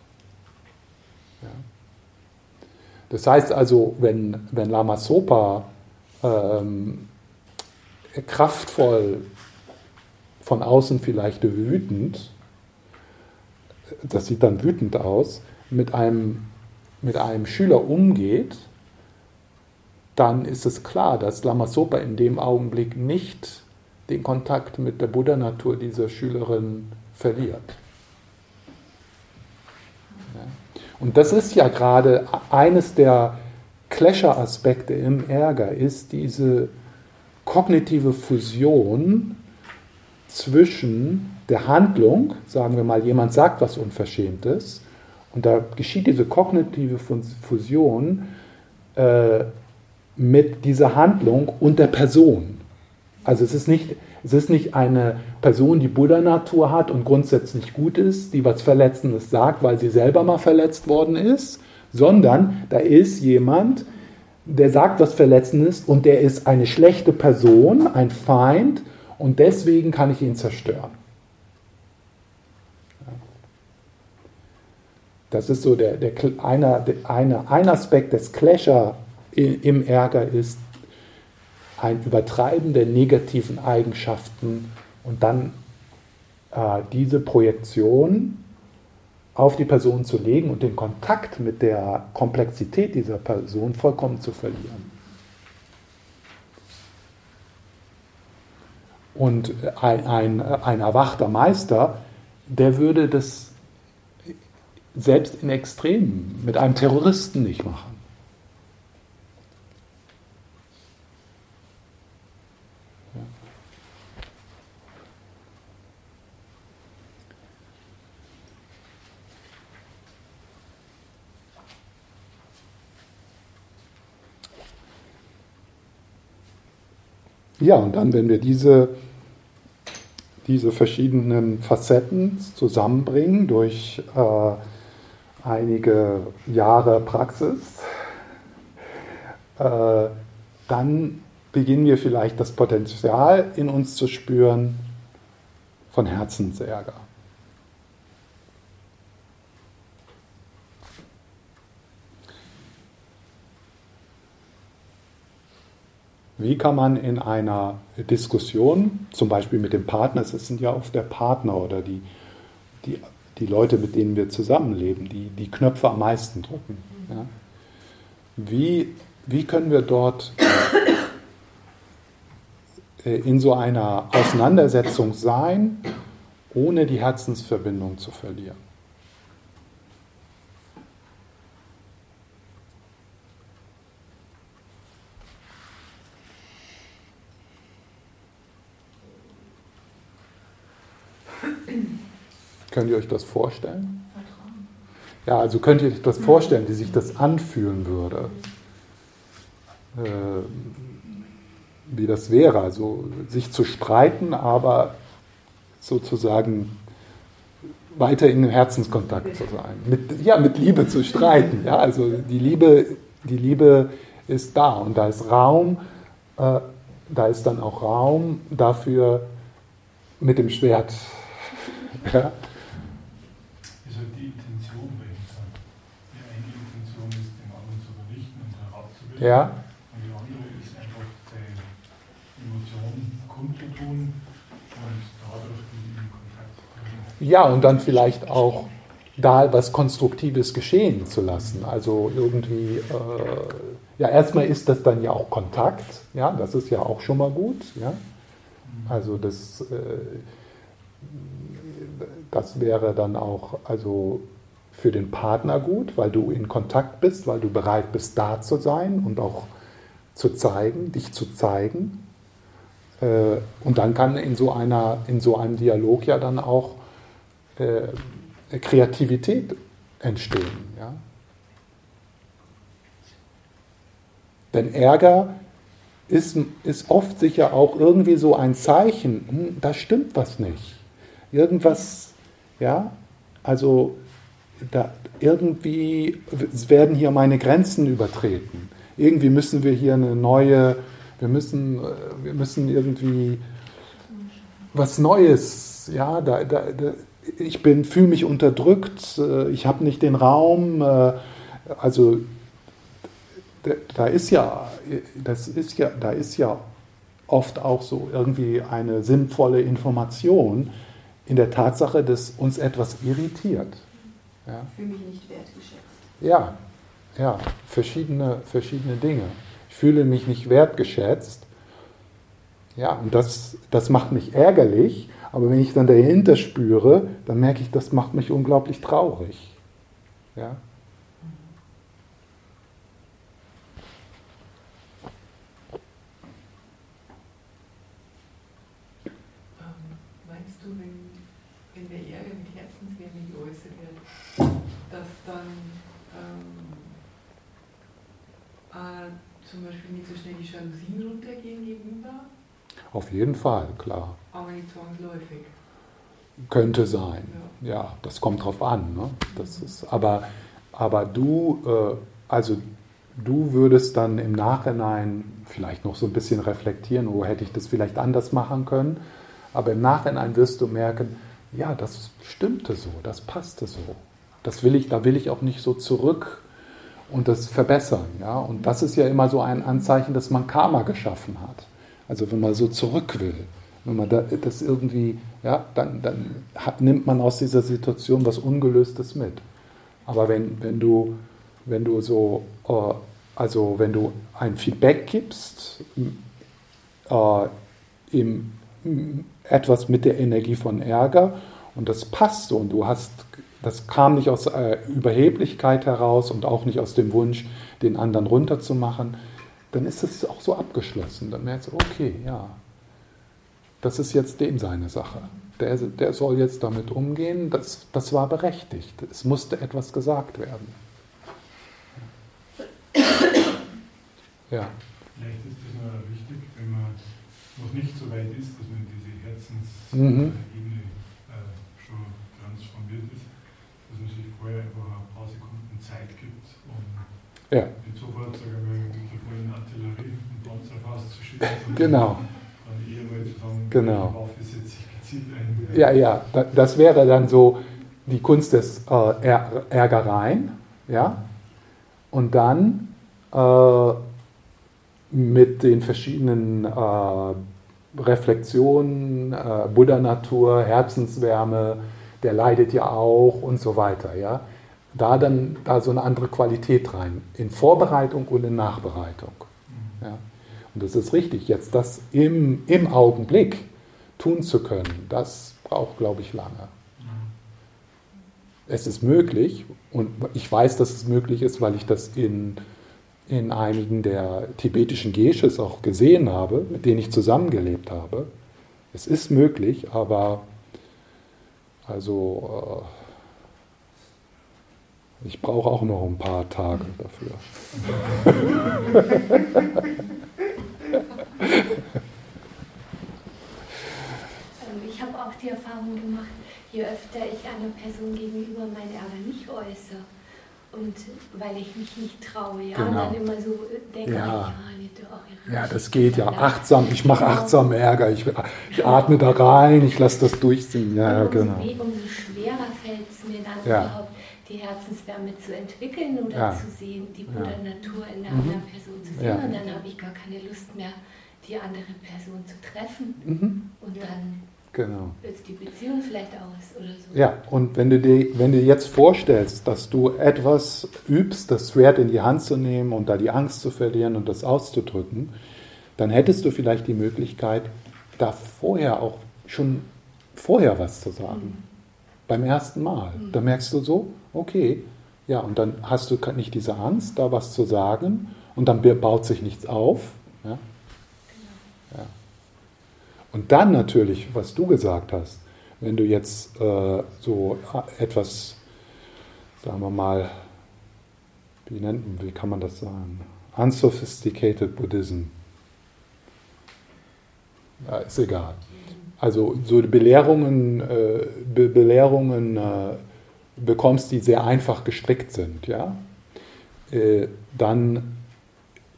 Das heißt also, wenn, wenn Lama Sopa ähm, kraftvoll von außen vielleicht wütend, das sieht dann wütend aus, mit einem, mit einem Schüler umgeht, dann ist es klar, dass Lama Sopa in dem Augenblick nicht den Kontakt mit der Buddha-Natur dieser Schülerin verliert. Und das ist ja gerade eines der Clasher-Aspekte im Ärger, ist diese kognitive Fusion zwischen der Handlung, sagen wir mal, jemand sagt was Unverschämtes, und da geschieht diese kognitive Fusion äh, mit dieser Handlung und der Person. Also es ist nicht, es ist nicht eine Person, die Buddha-Natur hat und grundsätzlich gut ist, die was Verletzendes sagt, weil sie selber mal verletzt worden ist, sondern da ist jemand, der sagt was Verletzendes und der ist eine schlechte Person, ein Feind und deswegen kann ich ihn zerstören. Das ist so der, der, einer, der, eine, ein Aspekt des Clasher im Ärger ist ein Übertreiben der negativen Eigenschaften und dann äh, diese Projektion auf die Person zu legen und den Kontakt mit der Komplexität dieser Person vollkommen zu verlieren. Und ein, ein, ein erwachter Meister, der würde das selbst in Extremen mit einem Terroristen nicht machen. Ja, und dann, wenn wir diese, diese verschiedenen Facetten zusammenbringen durch äh, einige Jahre Praxis, äh, dann beginnen wir vielleicht das Potenzial in uns zu spüren von Herzensärger. Wie kann man in einer Diskussion, zum Beispiel mit dem Partner, es sind ja oft der Partner oder die, die, die Leute, mit denen wir zusammenleben, die die Knöpfe am meisten drücken. Ja? Wie, wie können wir dort äh, in so einer Auseinandersetzung sein, ohne die Herzensverbindung zu verlieren? Könnt ihr euch das vorstellen? Ja, also könnt ihr euch das vorstellen, wie sich das anfühlen würde? Äh, wie das wäre, also sich zu streiten, aber sozusagen weiter in Herzenskontakt zu sein. Mit, ja, mit Liebe zu streiten. Ja, also die Liebe, die Liebe ist da und da ist Raum, äh, da ist dann auch Raum dafür, mit dem Schwert ja, Ja. Und die andere ist einfach die Emotionen kundzutun und dadurch in Kontakt zu Ja, und dann vielleicht auch da was Konstruktives geschehen zu lassen. Also irgendwie, äh, ja, erstmal ist das dann ja auch Kontakt, ja, das ist ja auch schon mal gut, ja. Also das, äh, das wäre dann auch, also für den Partner gut, weil du in Kontakt bist, weil du bereit bist, da zu sein und auch zu zeigen, dich zu zeigen. Äh, und dann kann in so, einer, in so einem Dialog ja dann auch äh, Kreativität entstehen. Ja? Denn Ärger ist, ist oft sicher auch irgendwie so ein Zeichen, hm, da stimmt was nicht. Irgendwas, ja, also da irgendwie werden hier meine Grenzen übertreten. Irgendwie müssen wir hier eine neue, wir müssen, äh, wir müssen irgendwie was Neues, ja, da, da, da ich fühle mich unterdrückt, äh, ich habe nicht den Raum, äh, also da ist ja, das ist ja, da ist ja oft auch so irgendwie eine sinnvolle Information in der Tatsache, dass uns etwas irritiert. Ja. Ich fühle mich nicht wertgeschätzt. Ja, ja, verschiedene, verschiedene Dinge. Ich fühle mich nicht wertgeschätzt. Ja, und das, das macht mich ärgerlich, aber wenn ich dann dahinter spüre, dann merke ich, das macht mich unglaublich traurig. Ja? Zum Beispiel nicht so schnell die Jalousien runtergehen gegenüber? Auf jeden Fall, klar. Aber nicht zwangsläufig. Könnte sein. Ja, ja das kommt drauf an. Ne? Das ist, aber, aber du, äh, also du würdest dann im Nachhinein vielleicht noch so ein bisschen reflektieren, wo oh, hätte ich das vielleicht anders machen können. Aber im Nachhinein wirst du merken, ja, das stimmte so, das passte so. Das will ich, da will ich auch nicht so zurück und das verbessern. Ja? Und das ist ja immer so ein Anzeichen, dass man Karma geschaffen hat. Also wenn man so zurück will, wenn man das irgendwie, ja, dann, dann nimmt man aus dieser Situation was Ungelöstes mit. Aber wenn, wenn du, wenn du so, äh, also wenn du ein Feedback gibst, äh, im, etwas mit der Energie von Ärger und das passt so und du hast das kam nicht aus äh, Überheblichkeit heraus und auch nicht aus dem Wunsch, den anderen runterzumachen. Dann ist es auch so abgeschlossen. Dann merkst du, okay, ja, das ist jetzt dem seine Sache. Der, der soll jetzt damit umgehen. Das, das war berechtigt. Es musste etwas gesagt werden. Ja. Vielleicht ist es nur wichtig, wenn man noch nicht so weit ist, dass man diese Herzensebene mhm. äh, schon transformiert ist, dass man sich vorher einfach ein paar Sekunden Zeit gibt, um ja. nicht sofort, sagen wir, mit der vollen Artillerie einen Panzer fast Genau. Dann eher zu sagen, genau. Waffe setze ich gezielt ein. Ja, ja, das wäre dann so die Kunst des äh, Ärgereien, ja, und dann äh, mit den verschiedenen äh, Reflexionen, äh, Buddha-Natur, Herzenswärme, der leidet ja auch und so weiter. Ja? Da dann da so eine andere Qualität rein, in Vorbereitung und in Nachbereitung. Ja? Und das ist richtig, jetzt das im, im Augenblick tun zu können, das braucht, glaube ich, lange. Es ist möglich und ich weiß, dass es möglich ist, weil ich das in, in einigen der tibetischen Gesches auch gesehen habe, mit denen ich zusammengelebt habe. Es ist möglich, aber also äh, ich brauche auch noch ein paar Tage dafür. Also ich habe auch die Erfahrung gemacht, je öfter ich einer Person gegenüber meine Ärger nicht äußere, und weil ich mich nicht traue, ja, genau. dann immer so denke, ja. Ich, ja, das geht ja, achtsam, ich mache genau. achtsam Ärger, ich, ich atme da rein, ich lasse das durchziehen, ja, und genau. Umso, umso schwerer fällt es mir dann ja. überhaupt, die Herzenswärme zu entwickeln oder ja. zu sehen, die Buddha-Natur in der mhm. anderen Person zu sehen und dann habe ich gar keine Lust mehr, die andere Person zu treffen mhm. und dann Genau. Jetzt die Beziehung vielleicht aus oder so. Ja, und wenn du, dir, wenn du jetzt vorstellst, dass du etwas übst, das Schwert in die Hand zu nehmen und da die Angst zu verlieren und das auszudrücken, dann hättest du vielleicht die Möglichkeit, da vorher auch schon vorher was zu sagen. Mhm. Beim ersten Mal. Mhm. Da merkst du so, okay, ja, und dann hast du nicht diese Angst, da was zu sagen und dann baut sich nichts auf. Ja? Und dann natürlich, was du gesagt hast, wenn du jetzt äh, so etwas, sagen wir mal, wie nennt wie kann man das sagen? Unsophisticated Buddhism. Ja, ist egal. Also so Belehrungen, äh, Be Belehrungen äh, bekommst, die sehr einfach gestrickt sind, ja, äh, dann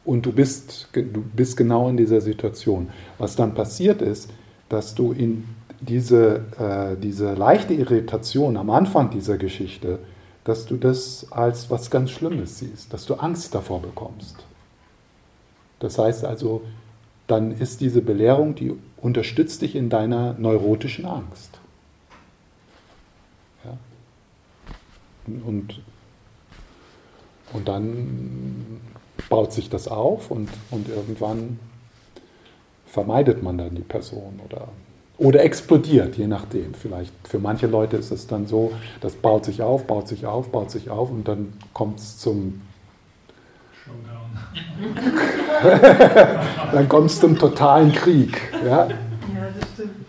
und du bist, du bist genau in dieser Situation. Was dann passiert ist, dass du in diese, diese leichte Irritation am Anfang dieser Geschichte, dass du das als was ganz Schlimmes siehst, dass du Angst davor bekommst. Das heißt also, dann ist diese Belehrung, die unterstützt dich in deiner neurotischen Angst. Ja? Und, und dann baut sich das auf und, und irgendwann vermeidet man dann die Person oder, oder explodiert, je nachdem. Vielleicht für manche Leute ist es dann so, das baut sich auf, baut sich auf, baut sich auf und dann kommt es zum dann kommt es zum totalen Krieg. Ja? ja, das stimmt.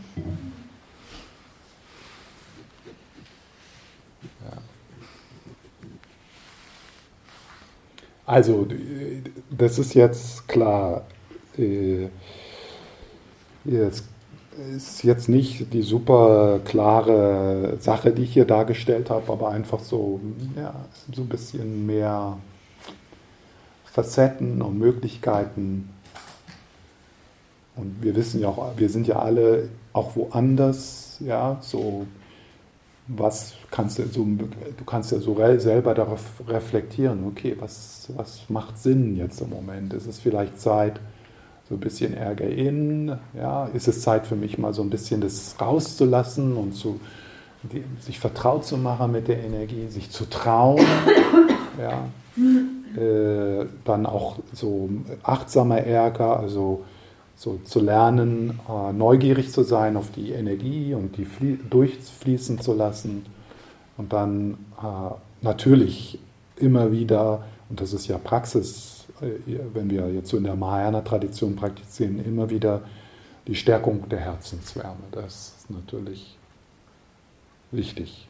Also, das ist jetzt klar. Äh, jetzt ist jetzt nicht die super klare Sache, die ich hier dargestellt habe, aber einfach so, ja, so ein bisschen mehr Facetten und Möglichkeiten. Und wir wissen ja auch, wir sind ja alle auch woanders, ja, so was kannst du so, du kannst ja so selber darauf reflektieren, okay, was, was macht Sinn jetzt im Moment? Ist es vielleicht Zeit, so ein bisschen Ärger in, ja, ist es Zeit für mich mal so ein bisschen das rauszulassen und zu, die, sich vertraut zu machen mit der Energie, sich zu trauen, ja, äh, dann auch so achtsamer Ärger, also so zu lernen, äh, neugierig zu sein auf die Energie und die durchfließen zu lassen und dann äh, natürlich immer wieder, und das ist ja Praxis, äh, wenn wir jetzt so in der Mahayana-Tradition praktizieren, immer wieder die Stärkung der Herzenswärme. Das ist natürlich wichtig.